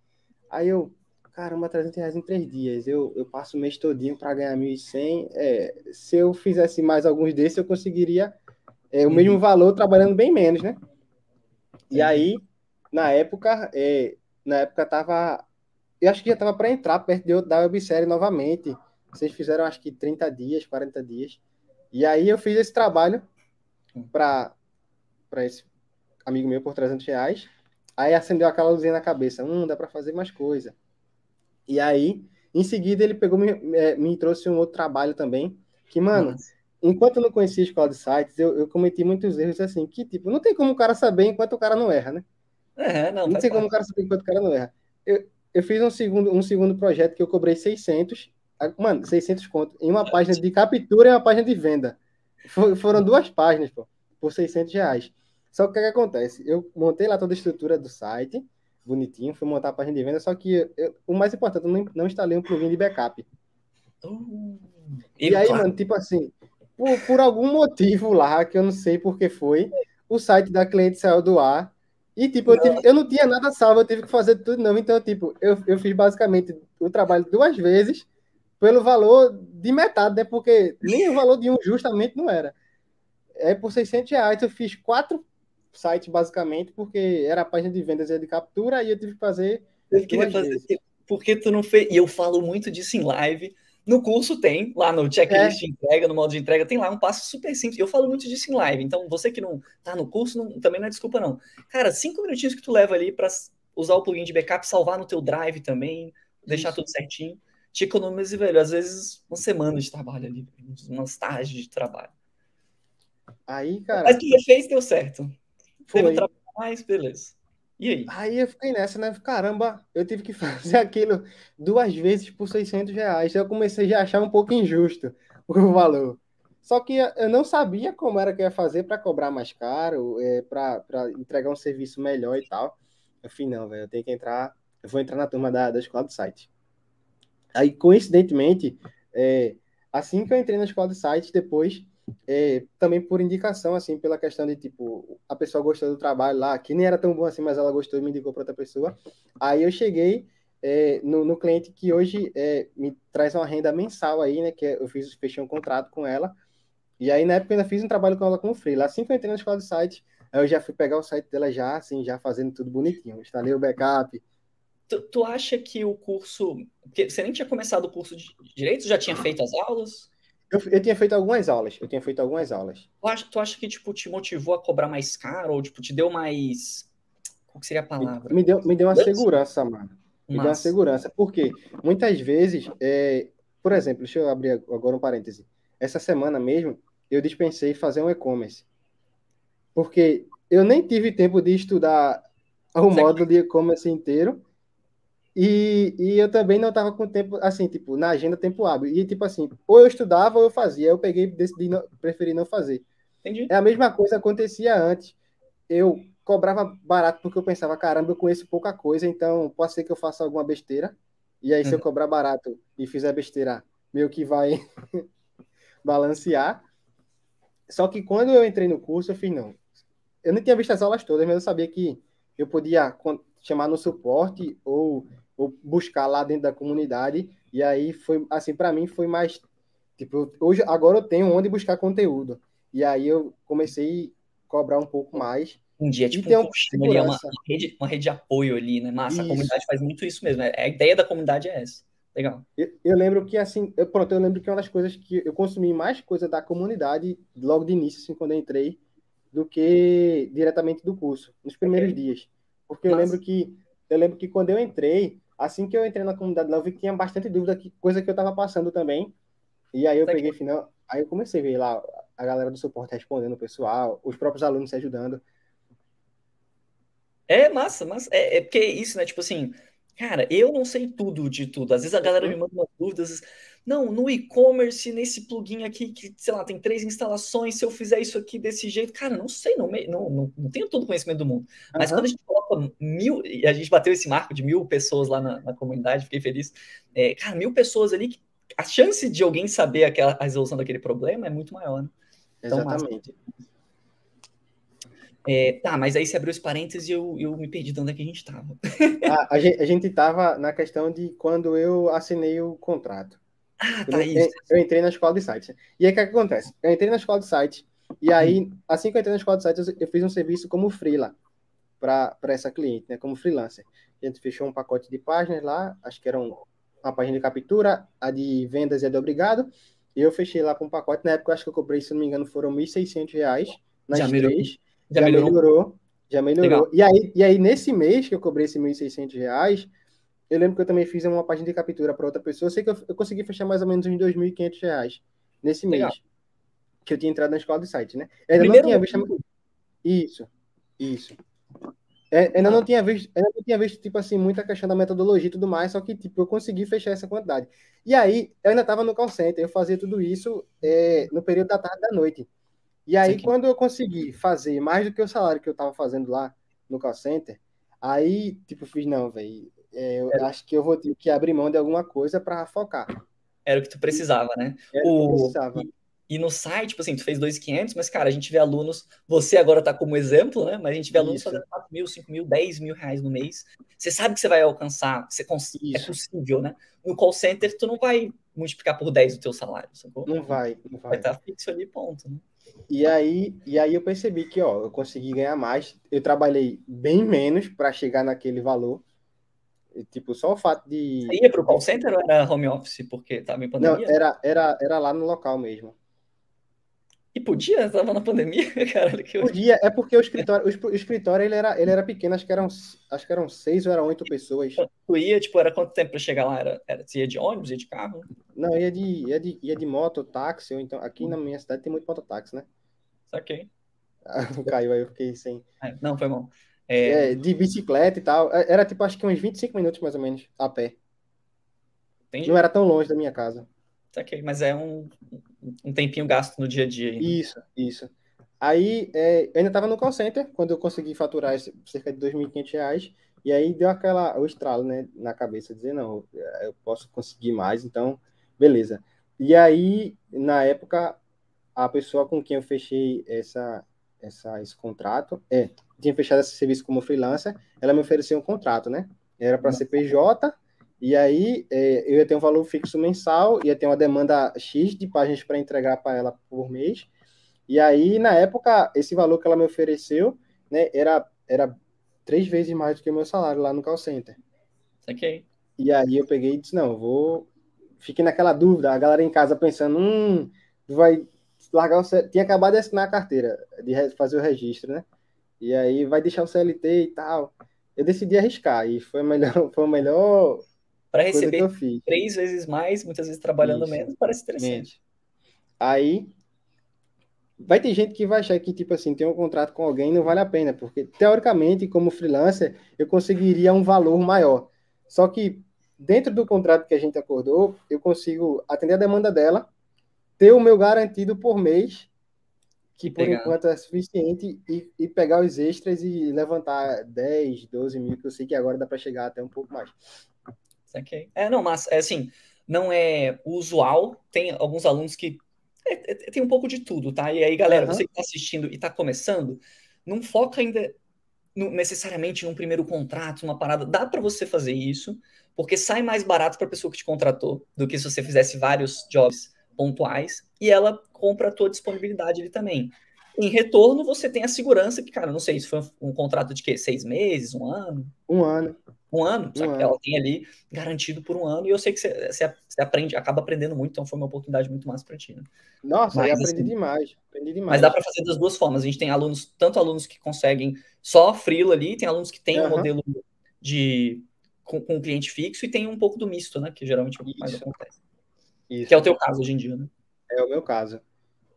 Aí eu, caramba, 300 reais em três dias. Eu, eu passo o mês todinho para ganhar 1.100. É, se eu fizesse mais alguns desses, eu conseguiria é, o Uhum. mesmo valor trabalhando bem menos, né? E aí, na época, é, na época tava, eu acho que já tava para entrar perto de, da websérie novamente. Vocês fizeram acho que 30 dias, 40 dias. E aí eu fiz esse trabalho para para esse amigo meu por 300 reais. Aí acendeu aquela luzinha na cabeça. Hum, dá para fazer mais coisa. E aí, em seguida, ele pegou me, me, me trouxe um outro trabalho também. Que, mano, Nossa. Enquanto eu não conhecia a escola de sites, eu, eu cometi muitos erros assim, que tipo, não tem como o cara saber enquanto o cara não erra, né? É, não, Não tem como o cara saber enquanto o cara não erra. Eu, eu fiz um segundo, um segundo projeto que eu cobrei 600, ah, mano, 600 conto, em uma página de captura e uma página de venda. For- foram duas páginas, pô, por 600 reais. Só que o que, que acontece? Eu montei lá toda a estrutura do site, bonitinho, fui montar a página de venda, só que eu- o mais importante, eu não, não instalei um plugin de backup. Uh, E aí, claro, mano, tipo assim, por, por algum motivo lá, que eu não sei por que foi, o site da cliente saiu do ar. E, tipo, eu, tive- eu não tinha nada salvo, eu tive que fazer tudo novo. Então, tipo, eu, eu fiz basicamente o trabalho duas vezes pelo valor de metade, né? Porque nem o valor de um justamente não era. É por 600 reais, eu fiz quatro sites, basicamente, porque era a página de vendas e a de captura, e eu tive que fazer eu vezes. Por que tu não fez? E eu falo muito disso em live. No curso tem, lá no checklist de entrega, no modo de entrega, tem lá um passo super simples. Eu falo muito disso em live. Então, você que não tá no curso, não- também não é desculpa, não. Cara, cinco minutinhos que tu leva ali para usar o plugin de backup, salvar no teu drive também, deixar Isso. tudo certinho. Te economiza, velho. Às vezes, uma semana de trabalho ali, umas tardes de trabalho. Aí, cara, Mas já fez, deu certo. Teve foi. um trabalho mais, beleza. E aí? Aí eu fiquei nessa, né? Caramba, eu tive que fazer aquilo duas vezes por 600 reais. Eu comecei a achar um pouco injusto o valor. Só que eu não sabia como era que eu ia fazer para cobrar mais caro, é, para entregar um serviço melhor e tal. Eu falei, não, velho, eu tenho que entrar, eu vou entrar na turma da, da escola de site. Aí, coincidentemente, é, assim que eu entrei na escola de site, depois, é, também por indicação, assim, pela questão de, tipo, a pessoa gostou do trabalho lá, que nem era tão bom assim, mas ela gostou e me indicou para outra pessoa. Aí eu cheguei é, no, no cliente que hoje é, me traz uma renda mensal aí, né, que eu fiz, fechei um contrato com ela, e aí na época eu ainda fiz um trabalho com ela como freela. Assim que eu entrei na escola de site, eu já fui pegar o site dela já, assim, já fazendo tudo bonitinho. Instalei o backup, Tu, tu acha que o curso. Porque você nem tinha começado o curso de direito, já tinha feito as aulas? Eu, eu tinha feito algumas aulas, eu tinha feito algumas aulas. Tu acha, tu acha que tipo, te motivou a cobrar mais caro? Ou tipo, te deu mais. Qual que seria a palavra? Me deu, me deu uma Segurança? segurança, mano. Me deu uma segurança. Porque muitas vezes, é, por exemplo, deixa eu abrir agora um parêntese. Essa semana mesmo, eu dispensei fazer um e-commerce. Porque eu nem tive tempo de estudar o módulo de e-commerce inteiro. E, e eu também não estava com tempo, assim, tipo, na agenda tempo hábil. E, tipo assim, ou eu estudava ou eu fazia. Eu peguei, decidi, não, preferi não fazer. Entendi. É a mesma coisa acontecia antes. Eu cobrava barato porque eu pensava, caramba, eu conheço pouca coisa, então pode ser que eu faça alguma besteira. E aí, se eu Uhum. cobrar barato e fizer besteira, meio que vai balancear. Só que quando eu entrei no curso, eu fiz, não. Eu não tinha visto as aulas todas, mas eu sabia que eu podia chamar no suporte ou, ou buscar lá dentro da comunidade. E aí foi, assim, para mim foi mais. Tipo, hoje, agora eu tenho onde buscar conteúdo. E aí eu comecei a cobrar um pouco mais. Um dia, tipo, um uma colchão ali, é uma, uma rede, uma rede de apoio ali, né? Massa, a Isso. comunidade faz muito isso mesmo. é- A ideia da comunidade é essa. Legal. Eu, eu lembro que, assim, eu, pronto, eu lembro que uma das coisas que eu consumi mais coisa da comunidade logo de início, assim, quando eu entrei, do que diretamente do curso, nos primeiros Ok. dias. Porque eu Massa. lembro que, eu lembro que quando eu entrei, assim que eu entrei na comunidade lá, eu vi que tinha bastante dúvida, que, coisa que eu estava passando também. E aí eu Tá peguei final, aí eu comecei a ver lá a galera do suporte respondendo o pessoal, os próprios alunos se ajudando. É massa, massa. É, é porque é isso, né? Tipo assim, cara, eu não sei tudo de tudo. Às vezes a galera me uhum. manda umas dúvidas. Não, no e-commerce, nesse plugin aqui, que, sei lá, tem três instalações, se eu fizer isso aqui desse jeito, cara, não sei, não, não, não, não tenho todo o conhecimento do mundo. Mas uhum. quando a gente coloca mil, e a gente bateu esse marco de mil pessoas lá na, na comunidade, fiquei feliz. É, cara, mil pessoas ali, a chance de alguém saber aquela, a resolução daquele problema é muito maior, né? Então, Exatamente. É, tá, mas aí você abriu os parênteses e eu, eu me perdi de onde é que a gente estava. A, a gente estava na questão de quando eu assinei o contrato. Ah, tá eu, isso. Eu entrei na escola de sites. E aí o que, é que acontece? Eu entrei na escola de sites, e aí, assim que eu entrei na escola de sites, eu, eu fiz um serviço como freela para essa cliente, né? Como freelancer. A gente fechou um pacote de páginas lá, acho que eram uma página de captura, a de vendas e a de obrigado. E eu fechei lá com um pacote. Na época, acho que eu cobrei, se não me engano, foram R$ 1.600 nas já três. Já, já melhorou. melhorou. Já melhorou. E aí, e aí, nesse mês que eu cobrei esses R$ 1.600, eu lembro que eu também fiz uma página de captura para outra pessoa. Eu sei que eu, eu, consegui fechar mais ou menos uns R$ 2.500 nesse Legal. mês. Que eu tinha entrado na escola de site, né? Eu ainda Primeiro... não tinha visto. Isso, isso. É, ainda não tinha visto, ainda não tinha visto, tipo assim, muita questão da metodologia e tudo mais, só que, tipo, eu consegui fechar essa quantidade. E aí, eu ainda estava no call center, eu fazia tudo isso é, no período da tarde da noite. E aí, quando eu consegui fazer mais do que o salário que eu estava fazendo lá no call center, aí, tipo, fiz, não, velho, é, eu é. acho que eu vou ter que abrir mão de alguma coisa para focar. Era o que tu precisava, né? Era o... que eu precisava. E no site, tipo assim, tu fez 2.500, mas, cara, a gente vê alunos, você agora tá como exemplo, né? Mas a gente vê alunos Isso. fazendo 4 mil, 5 mil, 10 mil reais no mês. Você sabe que você vai alcançar, você cons... é possível, né? No call center, tu não vai multiplicar por 10 o teu salário, sacou? Não vai, não vai. Vai estar tá fixo ali, ponto, né? E aí, e aí eu percebi que, ó, eu consegui ganhar mais. Eu trabalhei bem menos para chegar naquele valor. Tipo, só o fato de. Você ia para o call center ou era home office? Porque estava em pandemia? Não, era, era, era lá no local mesmo. E podia? Tava na pandemia, cara. Que... Podia, é porque o escritório, o, escritório ele, era, ele era pequeno, acho que eram, acho que eram seis ou eram oito pessoas. Tu ia, tipo, era quanto tempo para chegar lá? Era, era, você ia de ônibus, ia de carro? Não, ia de, ia de, ia de moto, táxi, ou então, aqui na minha cidade tem muito mototáxi, né? Saquei. Ah, caiu aí, eu fiquei sem. É, não, foi bom. É... é... de bicicleta e tal. É, era tipo, acho que uns 25 minutos mais ou menos, a pé. Entendi. Não era tão longe da minha casa. Ok, mas é um, um tempinho gasto no dia a dia. Isso, isso. Aí, é, eu ainda estava no call center, quando eu consegui faturar cerca de R$ 2.500, e aí deu aquela, o estralo, né, na cabeça, dizer, não, eu posso conseguir mais, então, beleza. E aí, na época, a pessoa com quem eu fechei essa, essa, esse contrato, é, tinha fechado esse serviço como freelancer, ela me ofereceu um contrato, né? Era para CPJ, e aí é, eu ia ter um valor fixo mensal, ia ter uma demanda X de páginas para entregar para ela por mês. E aí, na época, esse valor que ela me ofereceu, né, era, era três vezes mais do que o meu salário lá no call center. Ok. E aí eu peguei e disse, não, vou... Fiquei naquela dúvida, a galera em casa pensando, hum, vai largar o... Tinha acabado de assinar a carteira, de fazer o registro, né? E aí vai deixar o CLT e tal. Eu decidi arriscar, e foi, melhor, foi o melhor para receber três vezes mais, muitas vezes trabalhando Isso. menos, parece interessante. Aí vai ter gente que vai achar que, tipo assim, ter um contrato com alguém não vale a pena, porque teoricamente, como freelancer, eu conseguiria um valor maior. Só que dentro do contrato que a gente acordou, eu consigo atender a demanda dela, ter o meu garantido por mês, que por pegar. enquanto é suficiente, e, e, pegar os extras e levantar 10, 12 mil, que eu sei que agora dá para chegar até um pouco mais. Saquei. É, não, mas, é assim, não é usual. Tem alguns alunos que é, é, tem um pouco de tudo, tá? E aí, galera, uhum. você que está assistindo e está começando, não foca ainda no, necessariamente num primeiro contrato, uma parada. Dá para você fazer isso, porque sai mais barato para a pessoa que te contratou do que se você fizesse vários jobs pontuais e ela compra a tua disponibilidade ali também. Em retorno, você tem a segurança que, cara, não sei, isso foi um, um contrato de quê? Seis meses, um ano? Um ano. Um ano, um ano. ela tem ali garantido por um ano, e eu sei que você, você, você, aprende, acaba aprendendo muito, então foi uma oportunidade muito mais para ti, né? Nossa, Mas, eu aprendi assim, demais, aprendi demais. Mas dá para fazer das duas formas. A gente tem alunos, tanto alunos que conseguem só freela ali, tem alunos que têm uhum. um modelo de com, com cliente fixo e tem um pouco do misto, né? Que geralmente é o que mais acontece. Isso. Que é o teu caso hoje em dia, né? É o meu caso.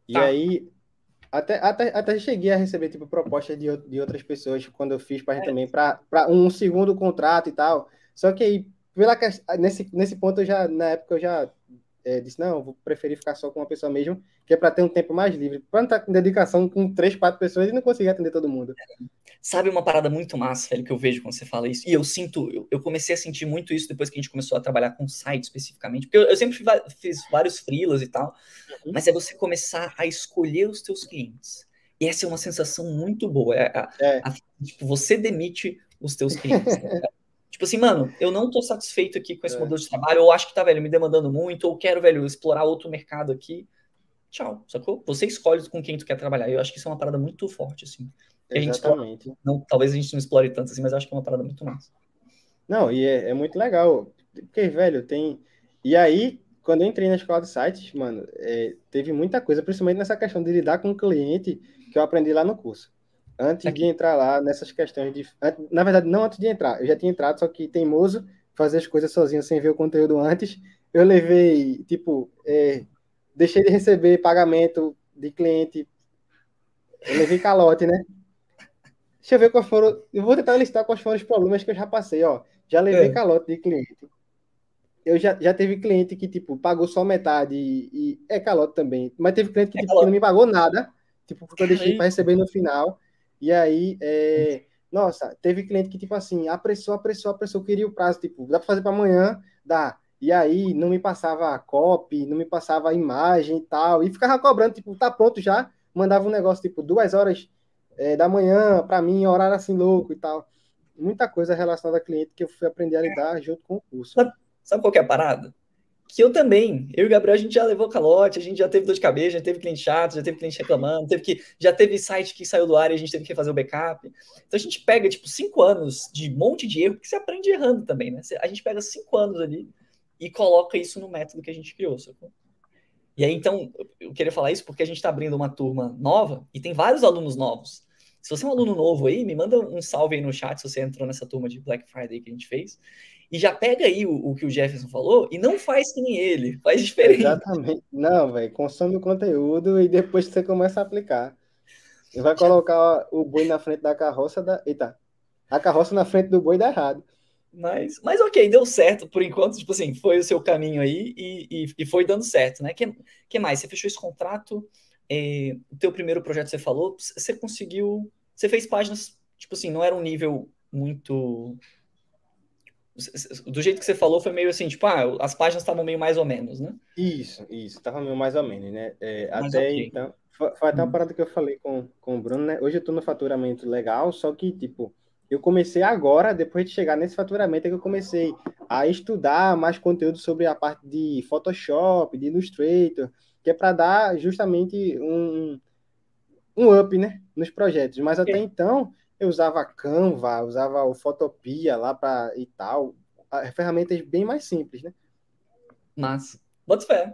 E tá. aí, Até, até, até cheguei a receber tipo propostas de, de outras pessoas quando eu fiz para é. também para um segundo contrato e tal. Só que aí pela nesse nesse ponto eu já na época eu já é, disse não, vou preferir ficar só com uma pessoa mesmo, que é para ter um tempo mais livre. Para não estar tá com dedicação com três, quatro pessoas e não conseguir atender todo mundo. Sabe uma parada muito massa, velho, que eu vejo quando você fala isso? E eu sinto, eu, eu comecei a sentir muito isso depois que a gente começou a trabalhar com site especificamente. Porque eu, eu sempre fiz vários freelas e tal, uhum. mas é você começar a escolher os teus clientes. E essa é uma sensação muito boa. É, a, é. A, tipo, você demite os teus clientes. Né? Tipo assim, mano, eu não tô satisfeito aqui com esse é. modelo de trabalho, ou acho que tá, velho, me demandando muito, ou quero, velho, explorar outro mercado aqui. Tchau, sacou? Você escolhe com quem tu quer trabalhar. Eu acho que isso é uma parada muito forte, assim. Exatamente. Explora, não, talvez a gente não explore tanto assim, mas acho que é uma parada muito massa. Não, e é, é muito legal. Porque, velho, tem. E aí, quando eu entrei na escola de sites, mano, é, teve muita coisa, principalmente nessa questão de lidar com o cliente, que eu aprendi lá no curso antes de entrar lá nessas questões de. Na verdade, não antes de entrar, eu já tinha entrado, só que teimoso, fazer as coisas sozinho sem ver o conteúdo antes. Eu levei, tipo, é, deixei de receber pagamento de cliente. Eu levei calote, né? Deixa eu ver quais foram. Eu vou tentar listar quais foram os problemas que eu já passei, ó. Já levei é. calote de cliente. Eu já, já teve cliente que, tipo, pagou só metade e, e é calote também. Mas teve cliente que, é tipo, que não me pagou nada, tipo, porque eu deixei para receber no final. E aí, é, nossa, teve cliente que, tipo assim, apressou, apressou, apressou, queria o prazo, tipo, dá para fazer para amanhã? Dá. E aí, não me passava copy, não me passava imagem e tal, e ficava cobrando, tipo, tá pronto já, mandava um negócio, tipo, duas horas é, da manhã, para mim, horário assim louco e tal. Muita coisa relacionada a cliente que eu fui aprender a lidar junto com o curso. Sabe, sabe qual é a parada? Que eu também, eu e o Gabriel, a gente já levou calote, a gente já teve dor de cabeça, já teve cliente chato, já teve cliente reclamando, teve que, já teve site que saiu do ar e a gente teve que fazer o backup. Então a gente pega, tipo, cinco anos de monte de erro, porque você aprende errando também, né? A gente pega cinco anos ali e coloca isso no método que a gente criou, sacou? E aí, então, eu queria falar isso porque a gente está abrindo uma turma nova e tem vários alunos novos. Se você é um aluno novo aí, me manda um salve aí no chat se você entrou nessa turma de Black Friday que a gente fez e já pega aí o, o, que o Jefferson falou e não faz que nem ele, faz diferente. Exatamente. Não, velho, consome o conteúdo e depois você começa a aplicar. Você vai colocar o boi na frente da carroça da. Eita, a carroça na frente do boi dá errado. Mas, mas ok, deu certo por enquanto, tipo assim, foi o seu caminho aí e, e, e foi dando certo, né? que, que mais? Você fechou esse contrato, é, o teu primeiro projeto você falou, você conseguiu, você fez páginas, tipo assim, não era um nível muito do jeito que você falou, foi meio assim, tipo, ah, as páginas estavam meio mais ou menos, né? Isso, isso, estava meio mais ou menos, né? É, até okay. então, foi, foi até uma hum. parada que eu falei com, com o Bruno, né? Hoje eu estou no faturamento legal, só que, tipo, eu comecei agora, depois de chegar nesse faturamento, é que eu comecei a estudar mais conteúdo sobre a parte de Photoshop, de Illustrator, que é para dar justamente um, um up, né? Nos projetos. Mas até então, eu usava Canva, usava o Fotopia lá para e tal, ferramentas bem mais simples, né? Mas, bota fé.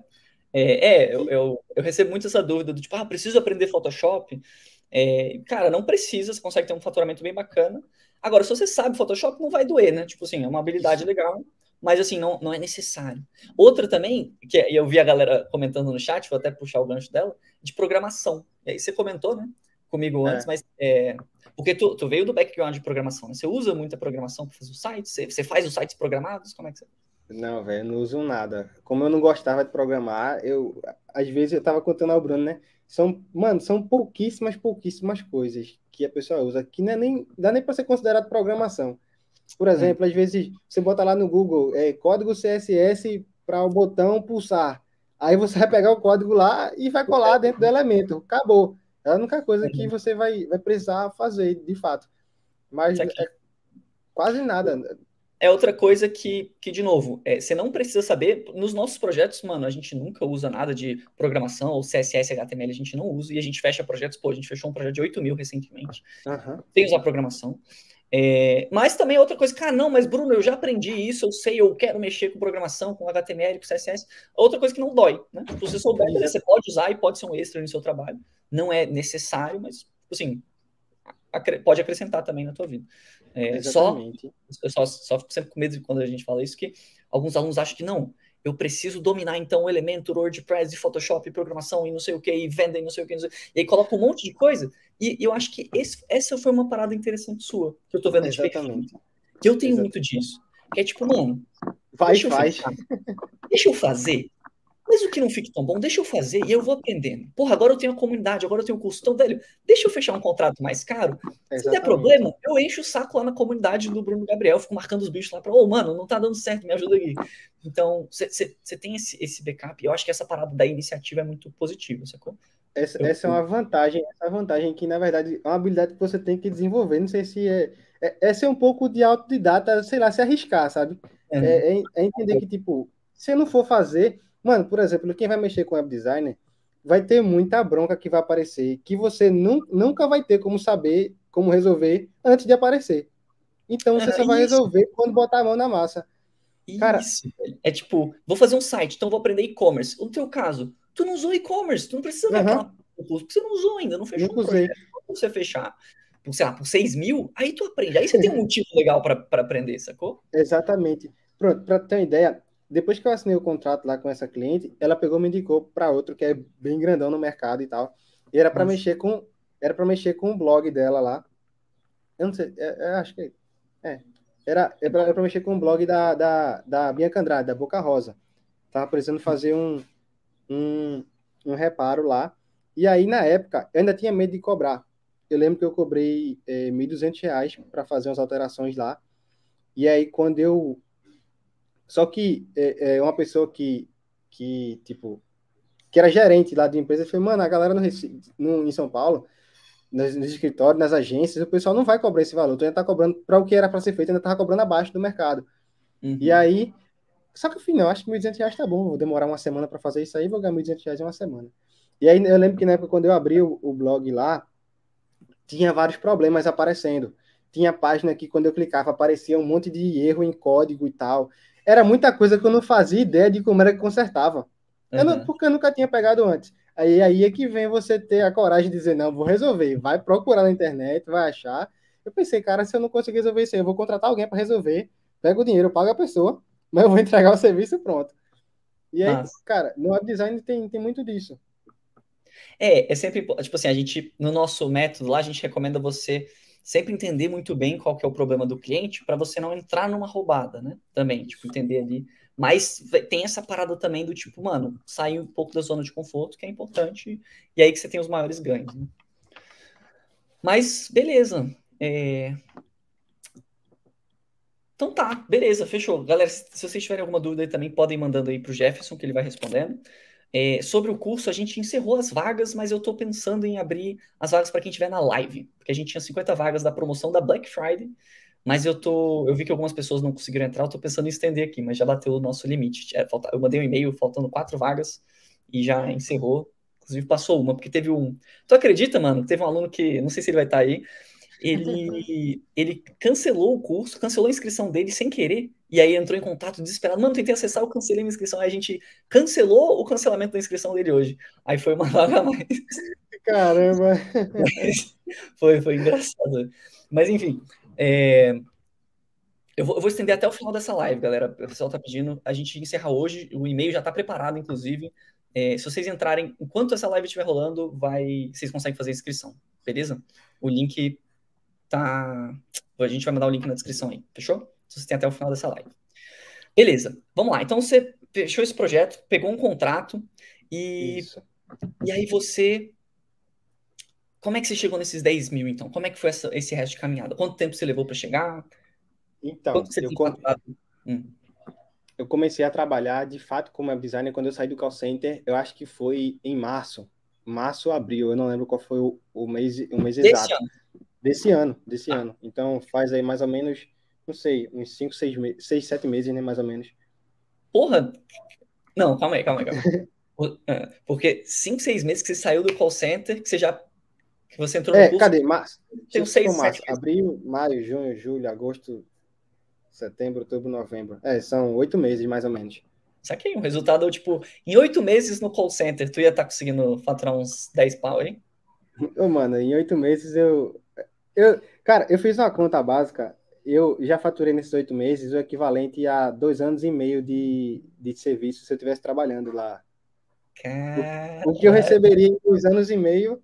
É, é eu, eu, eu, recebo muito essa dúvida do tipo, ah, preciso aprender Photoshop. É, cara, não precisa, você consegue ter um faturamento bem bacana. Agora, se você sabe Photoshop, não vai doer, né? Tipo assim, é uma habilidade legal, mas assim, não, não é necessário. Outra também, que eu vi a galera comentando no chat, vou até puxar o gancho dela, de programação. E aí você comentou, né? Comigo é. antes, é. mas é, porque tu, tu, veio do background de programação, né? Você usa muita programação para fazer os sites? Você, você, faz os sites programados? Como é que você... Não, velho, não uso nada. Como eu não gostava de programar, eu às vezes eu tava contando ao Bruno, né? São, mano, são pouquíssimas, pouquíssimas coisas que a pessoa usa que não é nem dá nem para ser considerado programação. Por é. exemplo, é. às vezes você bota lá no Google é, código CSS para o botão pulsar. Aí você vai pegar o código lá e vai colar dentro do elemento. Acabou. É a única coisa que uhum. você vai, vai precisar fazer, de fato. Mas é quase nada. É outra coisa que, que de novo, é, você não precisa saber. Nos nossos projetos, mano, a gente nunca usa nada de programação ou CSS, HTML, a gente não usa. E a gente fecha projetos, pô, a gente fechou um projeto de 8 mil recentemente. Uhum. Sem usar programação. É, mas também outra coisa, cara, não, mas Bruno, eu já aprendi isso, eu sei, eu quero mexer com programação, com HTML, com CSS. Outra coisa que não dói, né? Se você souber, você pode usar e pode ser um extra no seu trabalho não é necessário, mas, assim, pode acrescentar também na tua vida. É, só, só, só sempre com medo de quando a gente fala isso, que alguns alunos acham que não, eu preciso dominar então o Elementor, WordPress, Photoshop, programação e não sei o que, e venda e não sei o que, e aí coloca um monte de coisa. E, e eu acho que esse, essa foi uma parada interessante sua, que eu tô vendo Exatamente. de Que eu tenho Exatamente. muito disso. Que é tipo, mano, Vai, deixa eu faz. fechar. Deixa eu fazer. Mesmo que não fique tão bom, deixa eu fazer e eu vou aprendendo. Porra, agora eu tenho a comunidade, agora eu tenho o curso. Então, velho, deixa eu fechar um contrato mais caro. Se der Exatamente. problema, eu encho o saco lá na comunidade do Bruno Gabriel, fico marcando os bichos lá pra, ô, mano, não tá dando certo, me ajuda aqui. Então, você tem esse, esse backup. Eu acho que essa parada da iniciativa é muito positiva, sacou? Essa, Eu- essa é uma vantagem, essa é vantagem que, na verdade, é uma habilidade que você tem que desenvolver. Não sei se é. É, é ser um pouco de autodidata, sei lá, se arriscar, sabe? É, é- é entender que, tipo, se eu não for fazer. Mano, por exemplo, quem vai mexer com web designer vai ter muita bronca que vai aparecer, que você nu- nunca vai ter como saber como resolver antes de aparecer. Então você Ah, só vai isso. resolver quando botar a mão na massa. Cara- Isso, velho. É tipo, vou fazer um site, então vou aprender e-commerce. No teu caso, tu não usou e-commerce, tu não precisa ver Aham. aquela curso, porque você não usou ainda, não fechou Nunca um. Quando você fechar, por, sei lá, por 6 mil, aí tu aprende. Aí você tem um motivo legal pra aprender, sacou? Exatamente. Pronto, para ter uma ideia, depois que eu assinei o contrato lá com essa cliente, ela pegou me indicou para outro que é bem grandão no mercado e tal. E era para mexer com era para mexer com o blog dela lá. Eu não sei, é- é, acho que é. Era era para mexer com o blog da, da, da Bianca Andrade, da Boca Rosa. Tava precisando fazer um, um, um reparo lá. E aí, na época, eu ainda tinha medo de cobrar. Eu lembro que eu cobrei é, R$ 1.200 para fazer umas alterações lá. E aí, quando eu. Só que é, é uma pessoa que, que, tipo, que era gerente lá de empresa, falou, mano, a galera no, Recife- no, em São Paulo, nos, nos escritórios, nas agências, o pessoal não vai cobrar esse valor. Tu ainda tá cobrando para o que era para ser feito, ainda tava cobrando abaixo do mercado. Uhum. E aí, só que afinal, acho que 1.200 reais tá bom. Vou demorar uma semana para fazer isso aí, vou ganhar 1.200 reais em uma semana. E aí, eu lembro que na época, quando eu abri o, o blog lá, tinha vários problemas aparecendo. Tinha página que, quando eu clicava, aparecia um monte de erro em código e tal. Era muita coisa que eu não fazia ideia de como era que consertava. Eu não- Uhum. porque eu nunca tinha pegado antes. Aí, aí é que vem você ter a coragem de dizer, não, vou resolver. Vai procurar na internet, vai achar. Eu pensei, cara, se eu não conseguir resolver isso aí, eu vou contratar alguém para resolver. Pego o dinheiro, pago a pessoa, mas eu vou entregar o serviço e pronto. E aí, cara, no web design tem, tem muito disso. É, é sempre, tipo assim, a gente, no nosso método lá, a gente recomenda você sempre entender muito bem qual que é o problema do cliente para você não entrar numa roubada, né? Também, tipo, entender ali. Mas tem essa parada também do tipo, mano, sair um pouco da zona de conforto, que é importante, e aí que você tem os maiores ganhos, né? Mas, beleza. É, Então tá, beleza, fechou. Galera, se vocês tiverem alguma dúvida aí também, podem mandando aí pro Jefferson, que ele vai respondendo. É, sobre o curso, a gente encerrou as vagas, mas eu tô pensando em abrir as vagas para quem estiver na live, porque a gente tinha 50 vagas da promoção da Black Friday, mas eu tô, eu vi que algumas pessoas não conseguiram entrar, eu tô pensando em estender aqui, mas já bateu o nosso limite. É, falta- eu mandei um e-mail faltando quatro vagas e já encerrou. Inclusive passou uma, porque teve um. Tu acredita, mano, teve um aluno que, não sei se ele vai estar aí, ele, ele cancelou o curso, cancelou a inscrição dele sem querer, e aí entrou em contato desesperado. Mano, tentei acessar, eu cancelei minha inscrição. Aí a gente cancelou o cancelamento da inscrição dele hoje. Aí foi uma vaga a mais. Caramba! Foi, foi engraçado. Mas enfim, é, eu, vou, eu vou estender até o final dessa live, galera. O pessoal tá pedindo. A gente encerra hoje, o e-mail já tá preparado, inclusive. É, se vocês entrarem, enquanto essa live estiver rolando, vai, vocês conseguem fazer a inscrição, beleza? O link tá. A gente vai mandar o link na descrição aí, fechou? Se você tem até o final dessa live. Beleza, vamos lá. Então você fechou esse projeto, pegou um contrato e, Isso. e aí você. Como é que você chegou nesses 10 mil, então? Como é que foi essa- esse resto de caminhada? Quanto tempo você levou para chegar? Então, Quanto você eu, faturado? Hum. eu comecei a trabalhar de fato como web designer quando eu saí do call center. Eu acho que foi em março, março ou abril. Eu não lembro qual foi o, o mês, o mês Desse exato. ano. Desse ano, desse Ah. ano. Então faz aí mais ou menos, não sei, uns 5, 6 meses, 6, 7 meses, né, mais ou menos. Porra! Não, calma aí, calma aí, calma aí. É, Porque 5, 6 meses que você saiu do call center, que você já. que você entrou no É, curso, cadê? Março. tem uns Se for 6, 7 março, meses. abril, maio, junho, julho, agosto, setembro, outubro, novembro. É, são oito meses mais ou menos. Saquei, um resultado, tipo, em 8 meses no call center, tu ia estar conseguindo faturar uns 10 pau, hein? Ô, mano, em oito meses eu, eu. Cara, eu fiz uma conta básica. eu já faturei nesses oito meses o equivalente a dois anos e meio de, de serviço se eu estivesse trabalhando lá. Cara... O, o, que eu receberia em dois anos e meio,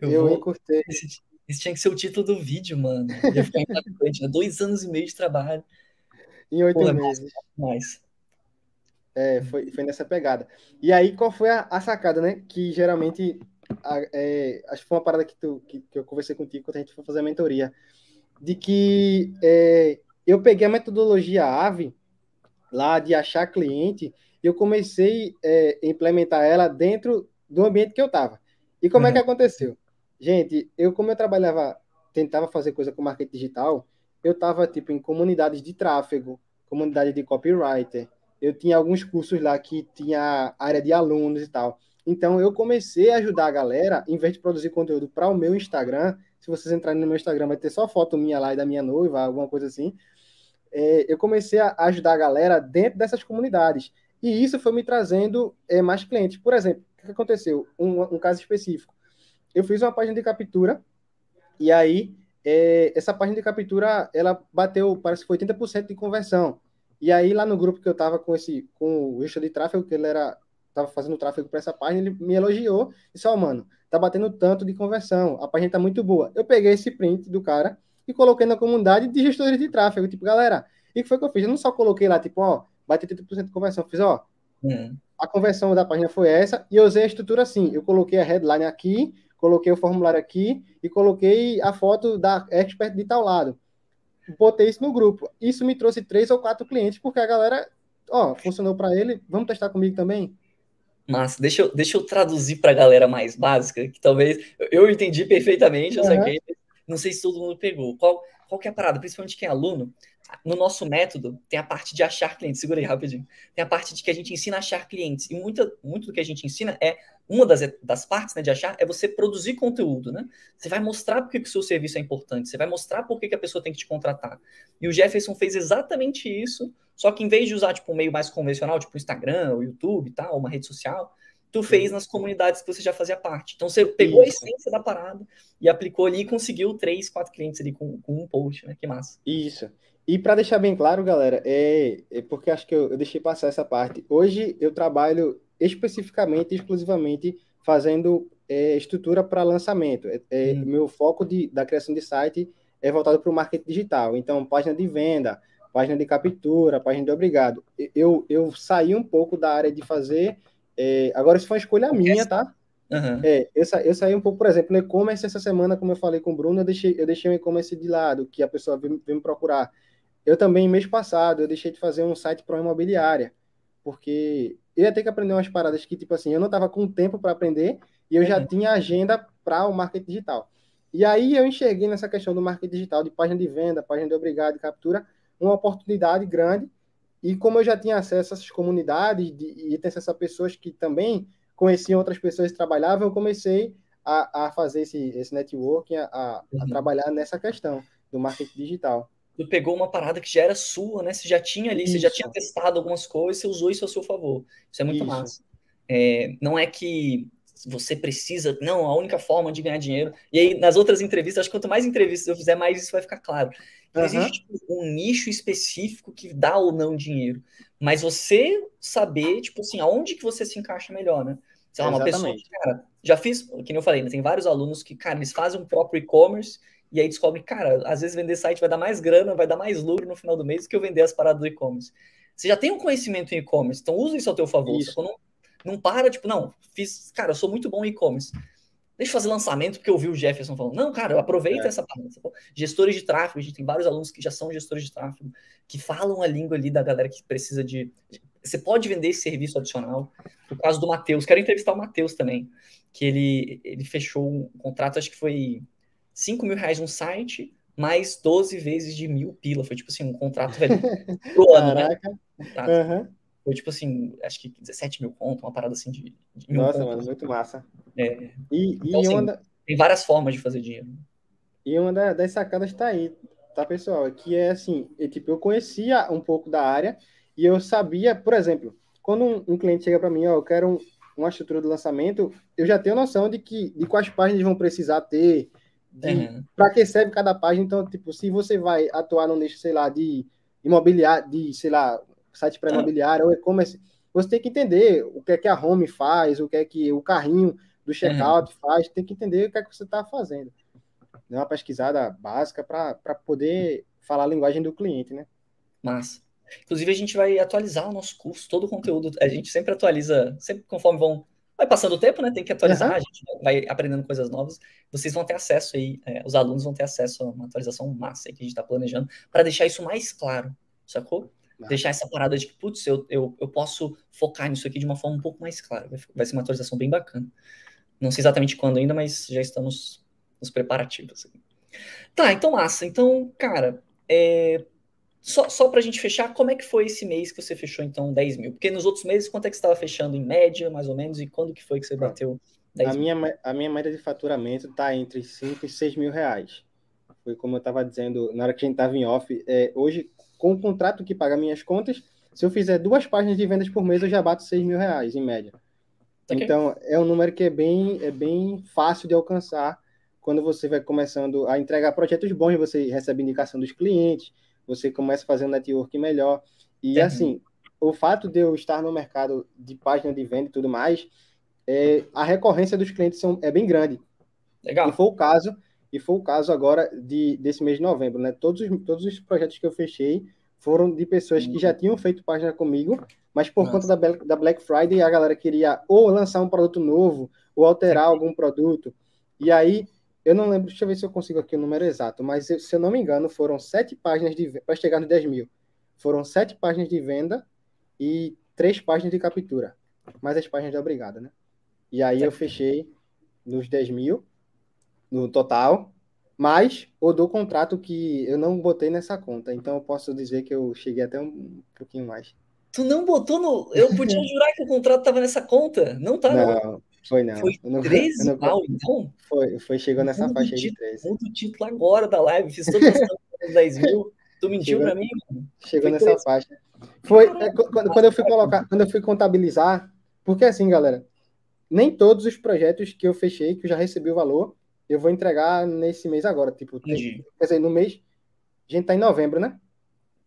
eu, eu vou... encurtei. Esse, esse, tinha que ser o título do vídeo, mano. Ia ficar impactante, né? Dois anos e meio de trabalho. Em oito Porra, meses. Mais. É, foi, foi nessa pegada. E aí, qual foi a, a sacada, né? Que geralmente, a, é, acho que foi uma parada que, tu, que, que eu conversei contigo quando a gente foi fazer a mentoria de que é, eu peguei a metodologia AVE lá de achar cliente e eu comecei é, a implementar ela dentro do ambiente que eu estava. E como uhum. é que uhum. aconteceu? Gente, eu como eu trabalhava, tentava fazer coisa com marketing digital, eu estava tipo em comunidades de tráfego, comunidade de copywriter, eu tinha alguns cursos lá que tinha área de alunos e tal. Então eu comecei a ajudar a galera, em vez de produzir conteúdo para o meu Instagram, se vocês entrarem no meu Instagram, vai ter só foto minha lá e da minha noiva, alguma coisa assim. É, eu comecei a ajudar a galera dentro dessas comunidades. E isso foi me trazendo é, mais clientes. Por exemplo, o que aconteceu? Um, um, caso específico. Eu fiz uma página de captura, e aí é, essa página de captura, ela bateu, parece que foi 80% de conversão. E aí, lá no grupo que eu estava com esse, com o gestor de tráfego, que ele era, tava fazendo tráfego para essa página, ele me elogiou e disse, ó, oh, mano, tá batendo tanto de conversão, a página tá muito boa. Eu peguei esse print do cara e coloquei na comunidade de gestores de tráfego, tipo, galera, e o que foi que eu fiz? Eu não só coloquei lá, tipo, ó, bate 30% de conversão, eu fiz, ó, hum. a conversão da página foi essa, e eu usei a estrutura assim, eu coloquei a headline aqui, coloquei o formulário aqui, e coloquei a foto da expert de tal lado. Botei isso no grupo. Isso me trouxe três ou quatro clientes, porque a galera, ó, funcionou para ele, vamos testar comigo também? Massa, deixa eu, deixa eu traduzir para a galera mais básica, que talvez eu entendi perfeitamente, eu uhum. saquei, não sei se todo mundo pegou. Qual, qual que é a parada? Principalmente quem é aluno, no nosso método tem a parte de achar clientes, segura aí rapidinho. Tem a parte de que a gente ensina a achar clientes, e muita, muito do que a gente ensina é, uma das, das partes né, de achar é você produzir conteúdo, né? Você vai mostrar por que o seu serviço é importante, você vai mostrar por que a pessoa tem que te contratar. E o Jefferson fez exatamente isso só que em vez de usar tipo um meio mais convencional, tipo o Instagram, o YouTube e tal, uma rede social, tu fez nas comunidades que você já fazia parte. Então você pegou Isso. a essência da parada e aplicou ali e conseguiu três, quatro clientes ali com, com um post, né? Que massa. Isso. E para deixar bem claro, galera, é, é porque acho que eu, eu, deixei passar essa parte. Hoje eu trabalho especificamente, exclusivamente, fazendo é, estrutura para lançamento. É, é hum. Meu foco de, da criação de site é voltado para o marketing digital. Então, página de venda, página de captura, página de obrigado. Eu, eu saí um pouco da área de fazer. É, agora, isso foi uma escolha minha, tá? Uhum. É, eu, sa, eu saí um pouco, por exemplo, no e-commerce essa semana, como eu falei com o Bruno, eu deixei, eu deixei o e-commerce de lado, que a pessoa veio, veio, me procurar. Eu também, mês passado, eu deixei de fazer um site para imobiliária, porque eu ia ter que aprender umas paradas que, tipo assim, eu não estava com tempo para aprender e eu uhum. já tinha agenda para o marketing digital. E aí eu enxerguei nessa questão do marketing digital, de página de venda, página de obrigado, de captura, uma oportunidade grande. E como eu já tinha acesso a essas comunidades de, e tinha acesso a pessoas que também conheciam outras pessoas que trabalhavam, eu comecei a, a fazer esse, esse networking, a, a, uhum. a trabalhar nessa questão do marketing digital tu pegou uma parada que já era sua, né? Você já tinha ali, isso. você já tinha testado algumas coisas, você usou isso a seu favor. Isso é muito isso. massa. É, não é que você precisa, não, a única forma de ganhar dinheiro. E aí, nas outras entrevistas, acho que quanto mais entrevistas eu fizer, mais isso vai ficar claro. Uhum. Existe tipo, um nicho específico que dá ou não dinheiro. Mas você saber, tipo assim, aonde que você se encaixa melhor, né? Sei lá, uma pessoa que, cara, já fiz, que nem eu falei, né, tem vários alunos que, cara, eles fazem um próprio e-commerce e aí descobrem, cara, às vezes vender site vai dar mais grana, vai dar mais lucro no final do mês do que eu vender as paradas do e-commerce. Você já tem um conhecimento em e-commerce, então usa isso ao teu favor. Não, não para, tipo, não, fiz, cara, eu sou muito bom em e-commerce deixa eu fazer lançamento, porque eu vi o Jefferson falando. Não, cara, aproveita é. essa parada. Gestores de tráfego, a gente tem vários alunos que já são gestores de tráfego, que falam a língua ali da galera que precisa de. Você pode vender esse serviço adicional. No caso do Matheus, quero entrevistar o Matheus também, que ele, ele fechou um contrato, acho que foi 5 mil reais um site, mais 12 vezes de mil pila. Foi tipo assim, um contrato velho, pro ano, né? Caraca. né? Uhum. Foi tipo assim, acho que 17 mil conto, uma parada assim de. de Nossa, conto. mano, muito massa. É. E, então, e assim, uma da... tem várias formas de fazer dinheiro. E uma das sacadas está aí, tá, pessoal? Que é assim, eu, tipo, eu conhecia um pouco da área e eu sabia, por exemplo, quando um, um cliente chega para mim, ó, eu quero um, uma estrutura de lançamento, eu já tenho noção de que de quais páginas vão precisar ter, uhum. para que serve cada página. Então, tipo, se você vai atuar no nicho, sei lá, de imobiliário, de, sei lá, site para imobiliário ou e-commerce, você tem que entender o que é que a home faz, o que é que o carrinho do checkout uhum. faz, tem que entender o que é que você está fazendo. Dá uma pesquisada básica para poder falar a linguagem do cliente, né? Massa. Inclusive, a gente vai atualizar o nosso curso, todo o conteúdo. A gente sempre atualiza, sempre conforme vão. Vai passando o tempo, né? Tem que atualizar, uhum. a gente vai aprendendo coisas novas. Vocês vão ter acesso aí, é, os alunos vão ter acesso a uma atualização massa aí que a gente está planejando, para deixar isso mais claro, sacou? Uhum. Deixar essa parada de que, putz, eu, eu, eu posso focar nisso aqui de uma forma um pouco mais clara. Vai, vai ser uma atualização bem bacana. Não sei exatamente quando ainda, mas já estamos nos preparativos. Tá, então massa. Então, cara, é, só, só para a gente fechar, como é que foi esse mês que você fechou, então, 10 mil? Porque nos outros meses, quanto é que você estava fechando em média, mais ou menos, e quando que foi que você bateu 10 a mil? Minha, a minha média de faturamento está entre 5 e 6 mil reais. Foi como eu estava dizendo na hora que a gente estava em off. É, hoje, com o contrato que paga minhas contas, se eu fizer duas páginas de vendas por mês, eu já bato 6 mil reais, em média. Okay. Então, é um número que é bem, é bem fácil de alcançar quando você vai começando a entregar projetos bons, você recebe indicação dos clientes, você começa a fazer um network melhor. E uhum. assim, o fato de eu estar no mercado de página de venda e tudo mais, é, a recorrência dos clientes são, é bem grande. Legal. E foi o caso, e foi o caso agora de, desse mês de novembro, né? Todos os, todos os projetos que eu fechei foram de pessoas uhum. que já tinham feito página comigo, mas por Nossa. conta da, da Black Friday a galera queria ou lançar um produto novo, ou alterar algum produto. E aí eu não lembro, deixa eu ver se eu consigo aqui o número exato, mas se eu não me engano, foram sete páginas de para chegar nos 10 mil. Foram sete páginas de venda e três páginas de captura. Mais as páginas de obrigado, né? E aí eu fechei nos 10 mil no total, mas o do contrato que eu não botei nessa conta. Então eu posso dizer que eu cheguei até um pouquinho mais. Tu não botou no. Eu podia jurar que o contrato estava nessa conta. Não tá, não. não. Foi não. Foi não, 13 não, pau, então? Foi, foi chegou nessa faixa aí de 13. Muda o título agora da live, fiz todas as 10 mil. Tu mentiu chegou, pra mim, mano. Chegou foi nessa 13. faixa. Foi é, quando, quando eu fui colocar, quando eu fui contabilizar, porque assim, galera, nem todos os projetos que eu fechei, que eu já recebi o valor, eu vou entregar nesse mês agora. Tipo, tem, quer dizer, no mês. A gente tá em novembro, né?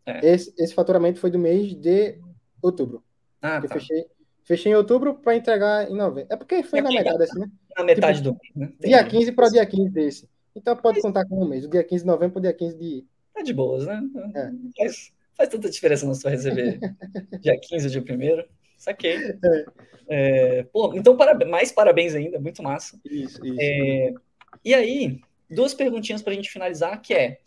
É. Esse, esse faturamento foi do mês de outubro. Ah, tá. Eu fechei, Fechei em outubro para entregar em novembro. É porque foi na metade assim, né? Na metade tipo, do mês, né? Dia 15 para o dia 15 desse. Então pode Mas... contar com um mês. O dia 15 de novembro para o dia 15 de. Tá de boas, né? É. Faz, faz tanta diferença não só receber dia 15 ou dia 1 Saquei. É. É, pô, então, parabéns, mais parabéns ainda, muito massa. Isso, isso. E aí, duas perguntinhas para a gente finalizar, que é,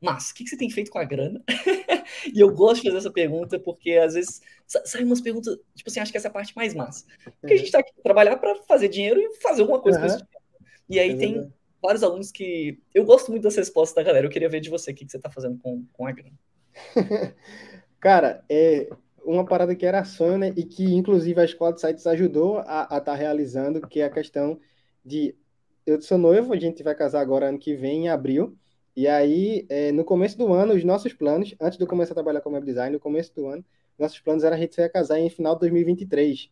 mas, o que, que você tem feito com a grana? e eu gosto de fazer essa pergunta porque às vezes saem umas perguntas, tipo assim, acho que essa é a parte mais massa. Porque a gente está aqui para trabalhar para fazer dinheiro e fazer alguma coisa uhum. com esse dinheiro. E aí é tem vários alunos que. Eu gosto muito das respostas da galera. Eu queria ver de você o que, que você está fazendo com, com a grana. Cara, é uma parada que era sonho, né? E que, inclusive, a Escola de Sites ajudou a estar tá realizando, que é a questão de. Eu sou noivo, a gente vai casar agora ano que vem, em abril. E aí, é, no começo do ano, os nossos planos, antes de eu começar a trabalhar com web design, no começo do ano, nossos planos era a gente ia casar em final de 2023.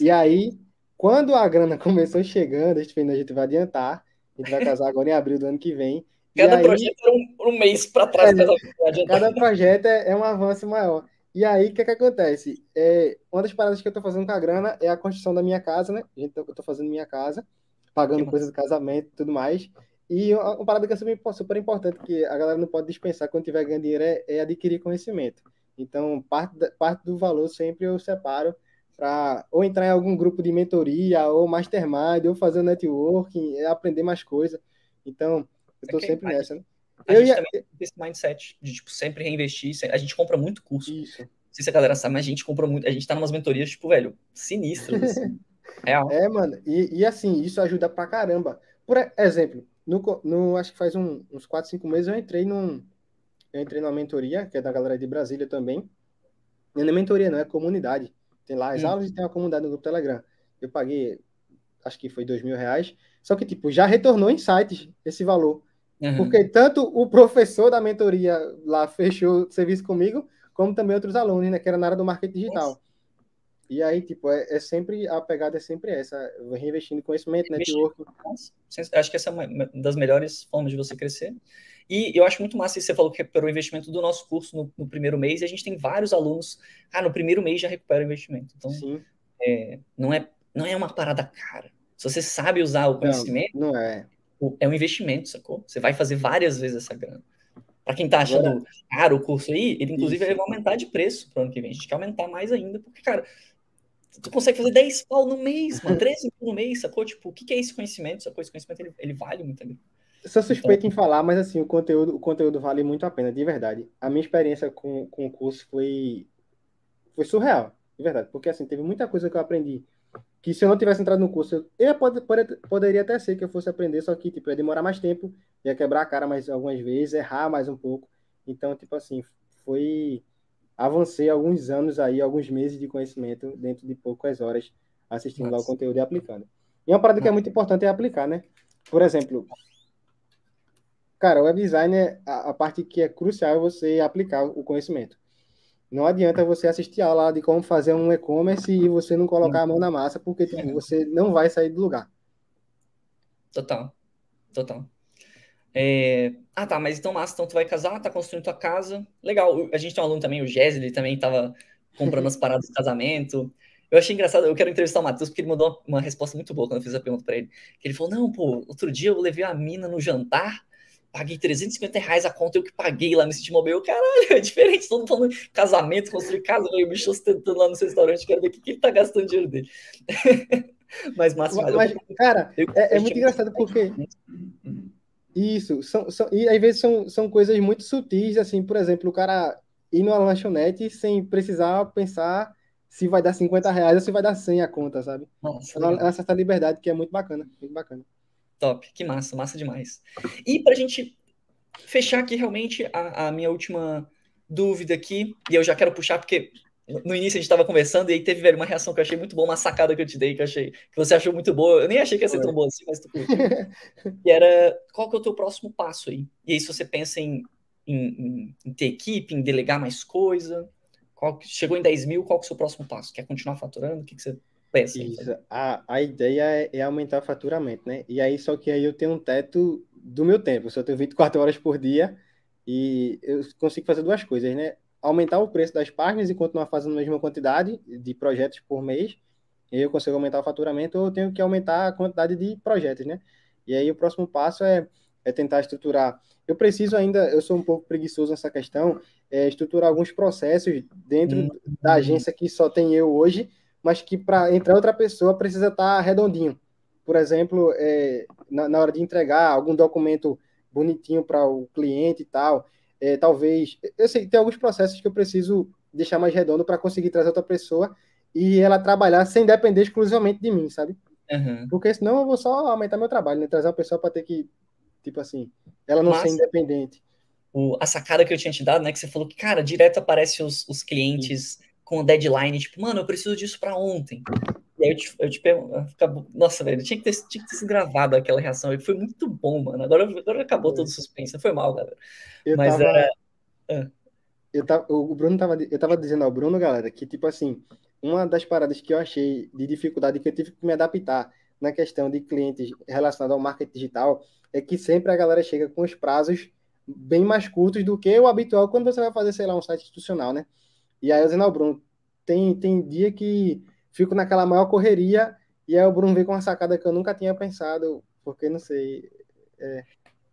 E aí, quando a grana começou chegando, a gente fez, a gente vai adiantar, a gente vai casar agora em abril do ano que vem. Cada aí, projeto é um, um mês para trás. É, cada projeto é, é, um avanço maior. E aí, o que, que acontece? É, uma das paradas que eu estou fazendo com a grana é a construção da minha casa, né? Eu estou fazendo minha casa, pagando coisas do casamento e tudo mais. E uma parada que é super, importante, que a galera não pode dispensar quando tiver ganhando dinheiro, é, é adquirir conhecimento. Então, parte, da, parte do valor sempre eu separo para ou entrar em algum grupo de mentoria, ou mastermind, ou fazer networking, é aprender mais coisas. Então, eu estou okay, sempre nessa, né? A eu gente ia... também tem esse mindset de tipo, sempre reinvestir. A gente compra muito curso. Isso. Não sei se a galera sabe, mas a gente compra muito. A gente tá em umas mentorias, tipo, velho, sinistras. Assim. Real. É, mano. E, e assim, isso ajuda pra caramba. Por exemplo, no, no, acho que faz um, uns 4, 5 meses eu entrei num. Eu entrei numa mentoria, que é da galera de Brasília também. Não é mentoria, não, é comunidade. Tem lá as hum. aulas e tem uma comunidade no grupo Telegram. Eu paguei, acho que foi dois mil reais. Só que, tipo, já retornou em sites esse valor. Uhum. Porque tanto o professor da mentoria lá fechou o serviço comigo, como também outros alunos, né? Que era na área do marketing digital. E aí, tipo, é, é, sempre, a pegada é sempre essa, reinvestindo em conhecimento, network. Acho que essa é uma das melhores formas de você crescer. E eu acho muito massa que você falou que recuperou o investimento do nosso curso no, no, primeiro mês, e a gente tem vários alunos, ah, no primeiro mês já recupera o investimento. Então, é, não, é, não é uma parada cara. Se você sabe usar o conhecimento, não, não é. é um investimento, sacou? Você vai fazer várias vezes essa grana. Para quem está achando caro o curso aí, ele inclusive vai aumentar de preço para o ano que vem. A gente quer aumentar mais ainda, porque, cara, tu consegue fazer 10 pau no mês, mano, 13 pau no mês, sacou? Tipo, o que, que é esse conhecimento? Sacou? Esse conhecimento ele, ele vale muito grana. Sou suspeito então, em falar, mas assim, o conteúdo, o conteúdo vale muito a pena, de verdade. A minha experiência com, com o curso foi, foi surreal, de verdade. Porque assim, teve muita coisa que eu aprendi que se eu não tivesse entrado no curso, eu, eu pode, pode, poderia até ser que eu fosse aprender, só que tipo, ia demorar mais tempo, ia quebrar a cara mais algumas vezes, errar mais um pouco. Então, tipo assim, foi. Avancei alguns anos aí, alguns meses de conhecimento dentro de poucas horas assistindo Nossa. lá o conteúdo e aplicando. E uma parada que é muito importante é aplicar, né? Por exemplo, Cara, o web design é a, a parte que é crucial é você aplicar o conhecimento. Não adianta você assistir a aula de como fazer um e-commerce e você não colocar a mão na massa, porque tipo, você não vai sair do lugar. Total. Total. É... Ah, tá, mas então, massa, então tu vai casar, tá construindo tua casa. Legal. A gente tem um aluno também, o Jéssica, ele também tava comprando as paradas do casamento. Eu achei engraçado, eu quero entrevistar o Matheus, porque ele mandou uma resposta muito boa quando eu fiz a pergunta para ele. Que ele falou: Não, pô, outro dia eu levei a mina no jantar paguei 350 reais a conta, eu que paguei lá no City Mobile. Caralho, é diferente. Todo mundo falando casamento, construir casa, o bicho ostentando lá no restaurante, quero ver o que, que ele tá gastando dinheiro dele. mas, Márcio, mas, mas eu, cara, eu, é, é muito engraçado porque. Isso, são, são, e às vezes são, são coisas muito sutis, assim, por exemplo, o cara ir numa lanchonete sem precisar pensar se vai dar 50 reais ou se vai dar 100 a conta, sabe? Nossa, é uma, certa liberdade que é muito bacana, muito bacana. Top, que massa, massa demais. E para a gente fechar aqui realmente a, a, minha última dúvida aqui, e eu já quero puxar porque no início a gente estava conversando e aí teve velho, uma reação que eu achei muito boa, uma sacada que eu te dei, que eu achei que você achou muito boa. Eu nem achei que ia ser tão boa assim, mas tu curtiu. e era qual que é o teu próximo passo aí? E aí, se você pensa em, em, em, ter equipe, em delegar mais coisa, qual, chegou em 10 mil, qual que é o seu próximo passo? Quer continuar faturando? O que, que você Pensa. Isso. A, a ideia é, é, aumentar o faturamento, né? E aí, só que aí eu tenho um teto do meu tempo. Eu tenho 24 horas por dia e eu consigo fazer duas coisas, né? Aumentar o preço das páginas e continuar fazendo a mesma quantidade de projetos por mês. E eu consigo aumentar o faturamento ou eu tenho que aumentar a quantidade de projetos, né? E aí o próximo passo é, é tentar estruturar. Eu preciso ainda, eu sou um pouco preguiçoso nessa questão, é estruturar alguns processos dentro uhum. da agência que só tem eu hoje, mas que para entrar outra pessoa precisa estar tá redondinho. Por exemplo, é, na, na, hora de entregar algum documento bonitinho para o cliente e tal, é, talvez. Eu sei, tem alguns processos que eu preciso deixar mais redondo para conseguir trazer outra pessoa e ela trabalhar sem depender exclusivamente de mim, sabe? Uhum. Porque senão eu vou só aumentar meu trabalho, né? Trazer uma pessoa para ter que, tipo assim, ela não ser independente. O, a sacada que eu tinha te dado, né? Que você falou que, cara, direto aparece os, os clientes com deadline, tipo, mano, eu preciso disso para ontem. E aí eu te, eu te pergunto, nossa, velho, tinha que, ter, tinha que ter gravado aquela reação aí, foi muito bom, mano. Agora, agora acabou todo o suspense, foi mal, galera. Eu Mas tava, era. Ah. Eu tava, o Bruno tava, eu tava dizendo ao Bruno, galera, que tipo assim, uma das paradas que eu achei de dificuldade que eu tive que me adaptar na questão de clientes relacionados ao marketing digital é que sempre a galera chega com os prazos bem mais curtos do que o habitual quando você vai fazer, sei lá, um site institucional, né? E aí eu dizendo ao Bruno, tem, tem dia que fico naquela maior correria e aí o Bruno vem com uma sacada que eu nunca tinha pensado, porque não sei. É,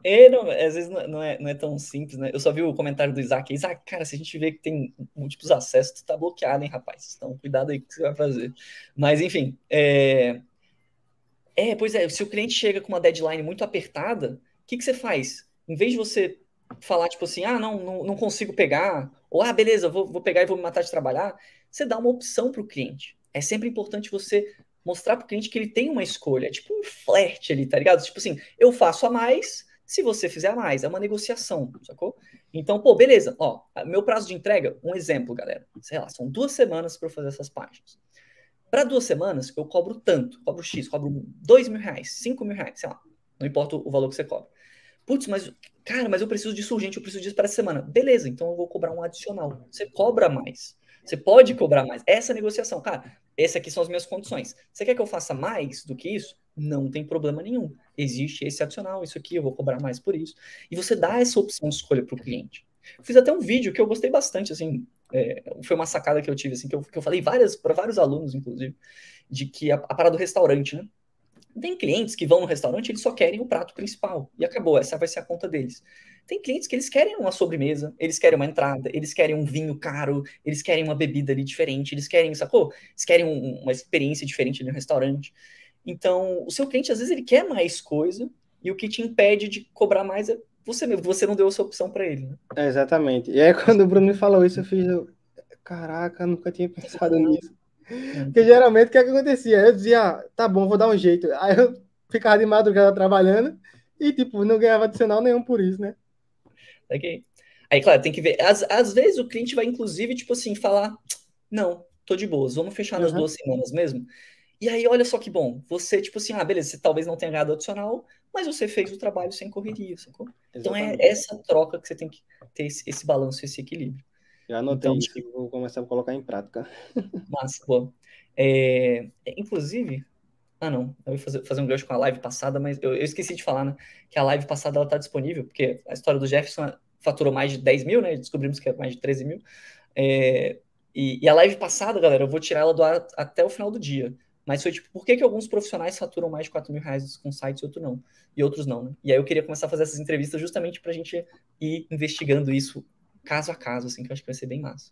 é, não, às vezes não é, não é tão simples, né? Eu só vi o comentário do Isaac. Isaac, cara, se a gente vê que tem múltiplos acessos, tu tá bloqueado, hein, rapaz? Então, cuidado aí que você vai fazer. Mas, enfim, é... é, pois é, se o cliente chega com uma deadline muito apertada, o que, que você faz? Em vez de você falar, tipo assim, ah, não, não, não consigo pegar, ou ah, beleza, vou, vou pegar e vou me matar de trabalhar, você dá uma opção para o cliente. É sempre importante você mostrar para o cliente que ele tem uma escolha, é tipo um flerte ali, tá ligado? Tipo assim, eu faço a mais se você fizer a mais, é uma negociação, sacou? Então, pô, beleza, ó, meu prazo de entrega, um exemplo, galera, sei lá, são duas semanas para eu fazer essas páginas. Para duas semanas, eu cobro tanto, cobro X, cobro dois mil reais, cinco mil reais, sei lá, não importa o valor que você cobra. Putz, mas, cara, mas eu preciso disso urgente, eu preciso disso para essa semana. Beleza, então eu vou cobrar um adicional. Você cobra mais. Você pode cobrar mais. Essa negociação, cara, essas aqui são as minhas condições. Você quer que eu faça mais do que isso? Não tem problema nenhum. Existe esse adicional, isso aqui, eu vou cobrar mais por isso. E você dá essa opção de escolha para o cliente. fiz até um vídeo que eu gostei bastante, assim, é, foi uma sacada que eu tive, assim, que eu, que eu falei várias para vários alunos, inclusive, de que a, a parada do restaurante, né? Tem clientes que vão no restaurante, eles só querem o prato principal. E acabou, essa vai ser a conta deles. Tem clientes que eles querem uma sobremesa, eles querem uma entrada, eles querem um vinho caro, eles querem uma bebida ali diferente, eles querem, sacou? Eles querem um, uma experiência diferente no restaurante. Então, o seu cliente, às vezes, ele quer mais coisa, e o que te impede de cobrar mais é você mesmo, você não deu essa opção para ele. Né? É, exatamente. E aí, quando o Bruno me falou isso, eu fiz, eu, caraca, nunca tinha pensado nisso. Porque geralmente o que, é que acontecia? Eu dizia, ah, tá bom, vou dar um jeito. Aí eu ficava de madrugada trabalhando e, tipo, não ganhava adicional nenhum por isso, né? Ok. Aí, claro, tem que ver. Às, às vezes o cliente vai, inclusive, tipo assim, falar: não, tô de boas, vamos fechar nas uhum. duas semanas mesmo. E aí, olha só que bom. Você, tipo assim, ah, beleza, você talvez não tenha ganhado adicional, mas você fez o trabalho sem correria, sacou? Então é essa troca que você tem que ter esse, esse balanço, esse equilíbrio. Já anotei então, isso, vou começar a colocar em prática. Massa, boa. É, inclusive, ah, não. Eu ia fazer, fazer um gancho com a live passada, mas eu, eu, esqueci de falar, né? Que a live passada ela tá disponível, porque a história do Jefferson faturou mais de 10 mil, né? Descobrimos que é mais de 13 mil. É, e, e, a live passada, galera, eu vou tirar ela do ar até o final do dia. Mas foi tipo, por que, que alguns profissionais faturam mais de 4 mil reais com sites e outros não? E outros não, né? E aí eu queria começar a fazer essas entrevistas justamente pra gente ir investigando isso caso a caso, assim, que eu acho que vai ser bem massa.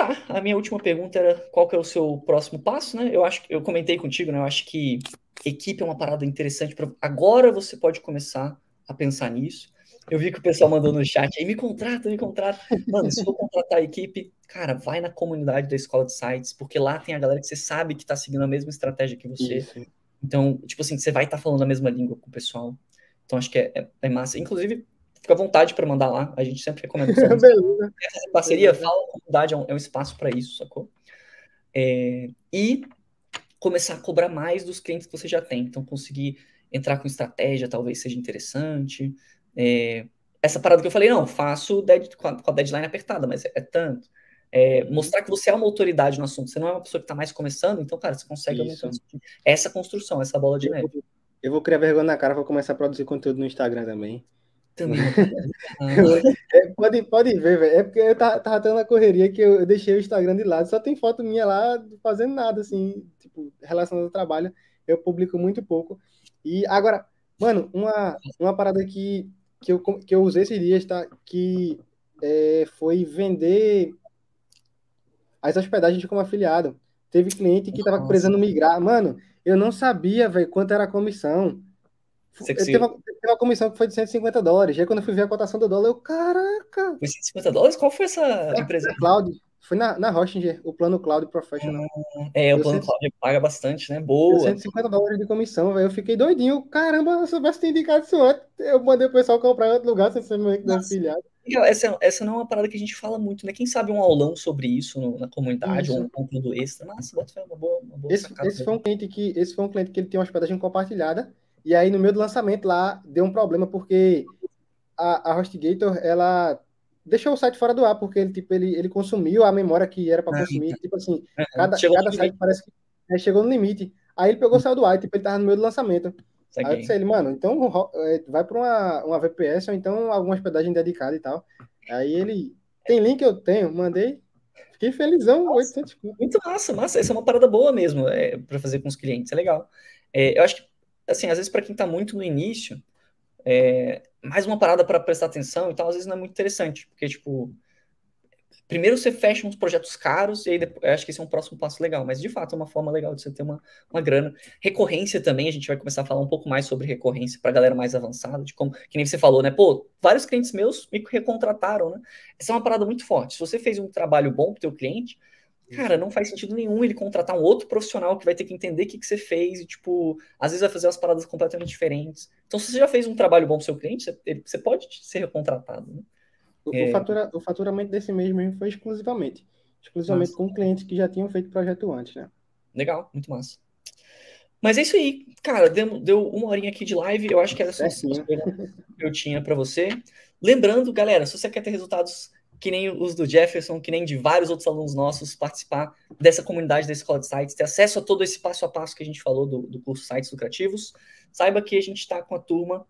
Tá, a minha última pergunta era qual que é o seu próximo passo, né? Eu acho que eu comentei contigo, né? Eu acho que equipe é uma parada interessante para agora você pode começar a pensar nisso. Eu vi que o pessoal mandou no chat aí, me contrata, me contrata. Mano, se for contratar a equipe, cara, vai na comunidade da escola de sites, porque lá tem a galera que você sabe que tá seguindo a mesma estratégia que você. Isso. Então, tipo assim, você vai estar tá falando a mesma língua com o pessoal. Então, acho que é, é, é massa. Inclusive, fica à vontade para mandar lá. A gente sempre recomenda. Beleza. Essa parceria, Beleza. fala, comunidade é um, é um espaço para isso, sacou? É, e começar a cobrar mais dos clientes que você já tem. Então, conseguir entrar com estratégia talvez seja interessante. É, essa parada que eu falei, não, faço dead, com, a, deadline apertada, mas é, é tanto. É, mostrar que você é uma autoridade no assunto. Você não é uma pessoa que está mais começando, então, cara, você consegue essa construção, essa bola de neve. Eu vou criar vergonha na cara, vou começar a produzir conteúdo no Instagram também. Também. é, pode, pode ver, velho. É porque eu tava, tava tendo uma correria que eu, eu, deixei o Instagram de lado. Só tem foto minha lá fazendo nada, assim, tipo, relacionado ao trabalho. Eu publico muito pouco. E agora, mano, uma, uma parada que, que, eu, que eu usei esses dias, tá? Que é, foi vender as hospedagens como afiliado. Teve cliente que tava precisando migrar. Mano, eu não sabia, velho, quanto era a comissão. Teve uma, teve uma comissão que foi de 150 dólares. Aí quando eu fui ver a cotação do dólar, eu, caraca! Foi 150 dólares? Qual foi essa é, empresa? Cloud. Foi na, na Hostinger, o plano Cloud Professional. Ah, é, o plano 100, Cloud paga bastante, né? Boa. 150 dólares de comissão, velho. Eu fiquei doidinho. Caramba, se eu soubesse ter indicado isso antes, eu mandei o pessoal comprar em outro lugar sem ser meu afiliado. Essa, essa não é uma parada que a gente fala muito, né? Quem sabe um aulão sobre isso no, na comunidade, isso. ou um conteúdo extra. Mas bota uma boa, uma boa esse, esse foi um cliente que Esse foi um cliente que ele tinha uma hospedagem compartilhada e aí, no meio do lançamento lá, deu um problema, porque a, a HostGator, ela deixou o site fora do ar, porque ele, tipo, ele, ele consumiu a memória que era para ah, consumir. Tipo assim, cada, cada site parece que é, chegou no limite. Aí ele pegou o saiu do ar, tipo, ele tava no meio do lançamento. Aí eu disse ele, mano, então é, vai para uma, uma VPS ou então alguma hospedagem dedicada e tal. Aí ele, tem link eu tenho, mandei. Fiquei felizão, Nossa, 800 Muito massa, massa. Essa é uma parada boa mesmo é, para fazer com os clientes, é legal. É, eu acho que assim, às vezes para quem está muito no início, é, mais uma parada para prestar atenção e tal, às vezes não é muito interessante, porque, tipo, primeiro você fecha uns projetos caros e aí depois, acho que esse é um próximo passo legal, mas de fato é uma forma legal de você ter uma, uma grana. Recorrência também, a gente vai começar a falar um pouco mais sobre recorrência para galera mais avançada, de como, que nem você falou, né? Pô, vários clientes meus me recontrataram, né? Essa é uma parada muito forte. Se você fez um trabalho bom para o teu cliente, Cara, não faz sentido nenhum ele contratar um outro profissional que vai ter que entender o que, que você fez e, tipo, às vezes vai fazer umas paradas completamente diferentes. Então, se você já fez um trabalho bom pro seu cliente, você, você pode ser recontratado, né? O, é... o, fatura, o faturamento desse mês mesmo foi exclusivamente. Exclusivamente Nossa. com clientes que já tinham feito projeto antes, né? Legal, muito massa. Mas é isso aí, cara. Deu, deu uma horinha aqui de live. Eu acho que era só isso que eu tinha para você. Lembrando, galera, se você quer ter resultados que nem os do Jefferson, que nem de vários outros alunos nossos, participar dessa comunidade da Escola de Sites, ter acesso a todo esse passo a passo que a gente falou do, do curso Sites Lucrativos, saiba que a gente está com a turma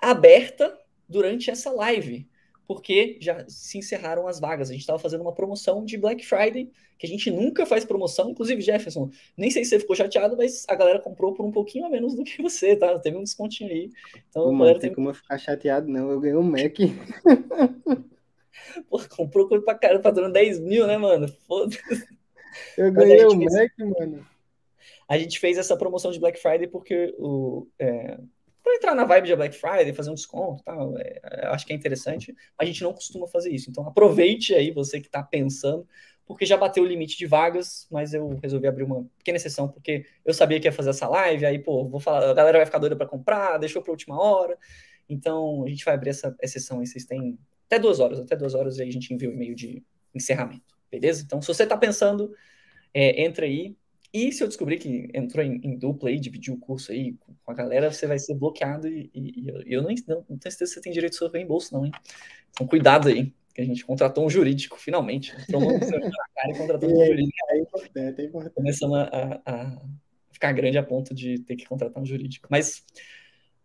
aberta durante essa live, porque já se encerraram as vagas. A gente estava fazendo uma promoção de Black Friday, que a gente nunca faz promoção. Inclusive, Jefferson, nem sei se você ficou chateado, mas a galera comprou por um pouquinho a menos do que você, tá? Teve um descontinho aí. Então, Pô, mano, tem como eu ficar chateado, não. Eu ganhei um Mac. Pô, comprou coisa pra caramba, faturando 10 mil, né, mano? Foda-se. Eu ganhei um Mac, mano. A gente fez essa promoção de Black Friday porque o. É, para entrar na vibe de Black Friday, fazer um desconto, tal, é, acho que é interessante. A gente não costuma fazer isso. Então aproveite aí você que está pensando, porque já bateu o limite de vagas, mas eu resolvi abrir uma pequena exceção porque eu sabia que ia fazer essa live, aí pô, vou falar, a galera vai ficar doida para comprar, deixou para última hora. Então a gente vai abrir essa exceção aí, vocês têm até duas horas, até duas horas aí a gente envia o e-mail de encerramento, beleza? Então se você está pensando, é, entra aí, e se eu descobrir que entrou em, em, dupla aí, dividiu o curso aí com a galera, você vai ser bloqueado e, e, e eu não, não, não tenho certeza se você tem direito seu reembolso, não, hein? Então cuidado aí, que a gente contratou um jurídico, finalmente. Tomamos na cara e contratamos um jurídico. É importante, é importante. Começamos a, a, ficar grande a ponto de ter que contratar um jurídico. Mas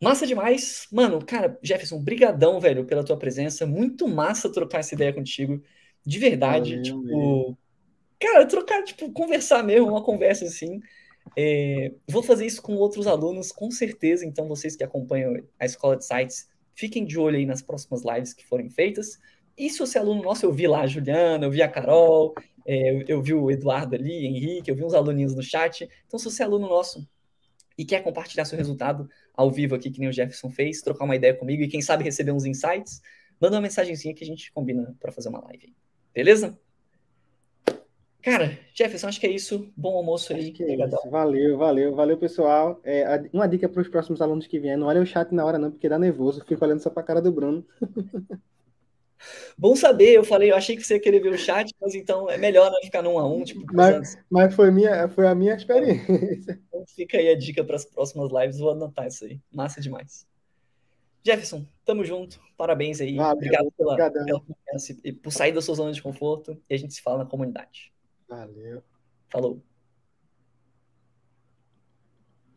massa demais. Mano, cara, Jefferson, brigadão, velho, pela tua presença. Muito massa trocar essa ideia contigo. De verdade, Valeu, tipo... Mesmo Cara, trocar, tipo, conversar mesmo, uma conversa assim. É, vou fazer isso com outros alunos, com certeza. Então, vocês que acompanham a Escola de Sites, fiquem de olho aí nas próximas lives que forem feitas. E se você é aluno nosso, eu vi lá a Juliana, eu vi a Carol, é, eu, eu vi o Eduardo ali, Henrique, eu vi uns aluninhos no chat. Então, se você é aluno nosso e quer compartilhar seu resultado ao vivo aqui, que nem o Jefferson fez, trocar uma ideia comigo e quem sabe receber uns insights, manda uma mensagenzinha que a gente combina para fazer uma live. Beleza? Cara, Jefferson, acho que é isso. Bom almoço aí. É valeu, valeu, valeu, pessoal. É, uma dica para os próximos alunos que vierem: não olha o chat na hora, não, porque dá nervoso. Fico olhando só para a cara do Bruno. Bom saber, eu falei, eu achei que você ia querer ver o chat, mas então é melhor não ficar num a um. Tipo, mas, mas foi, minha, foi a minha experiência. Então fica aí a dica para as próximas lives, vou anotar isso aí. Massa demais. Jefferson, tamo junto. Parabéns aí. Valeu, Obrigado pela, pela confiança e por sair da sua zona de conforto. E a gente se fala na comunidade. Valeu. Falou.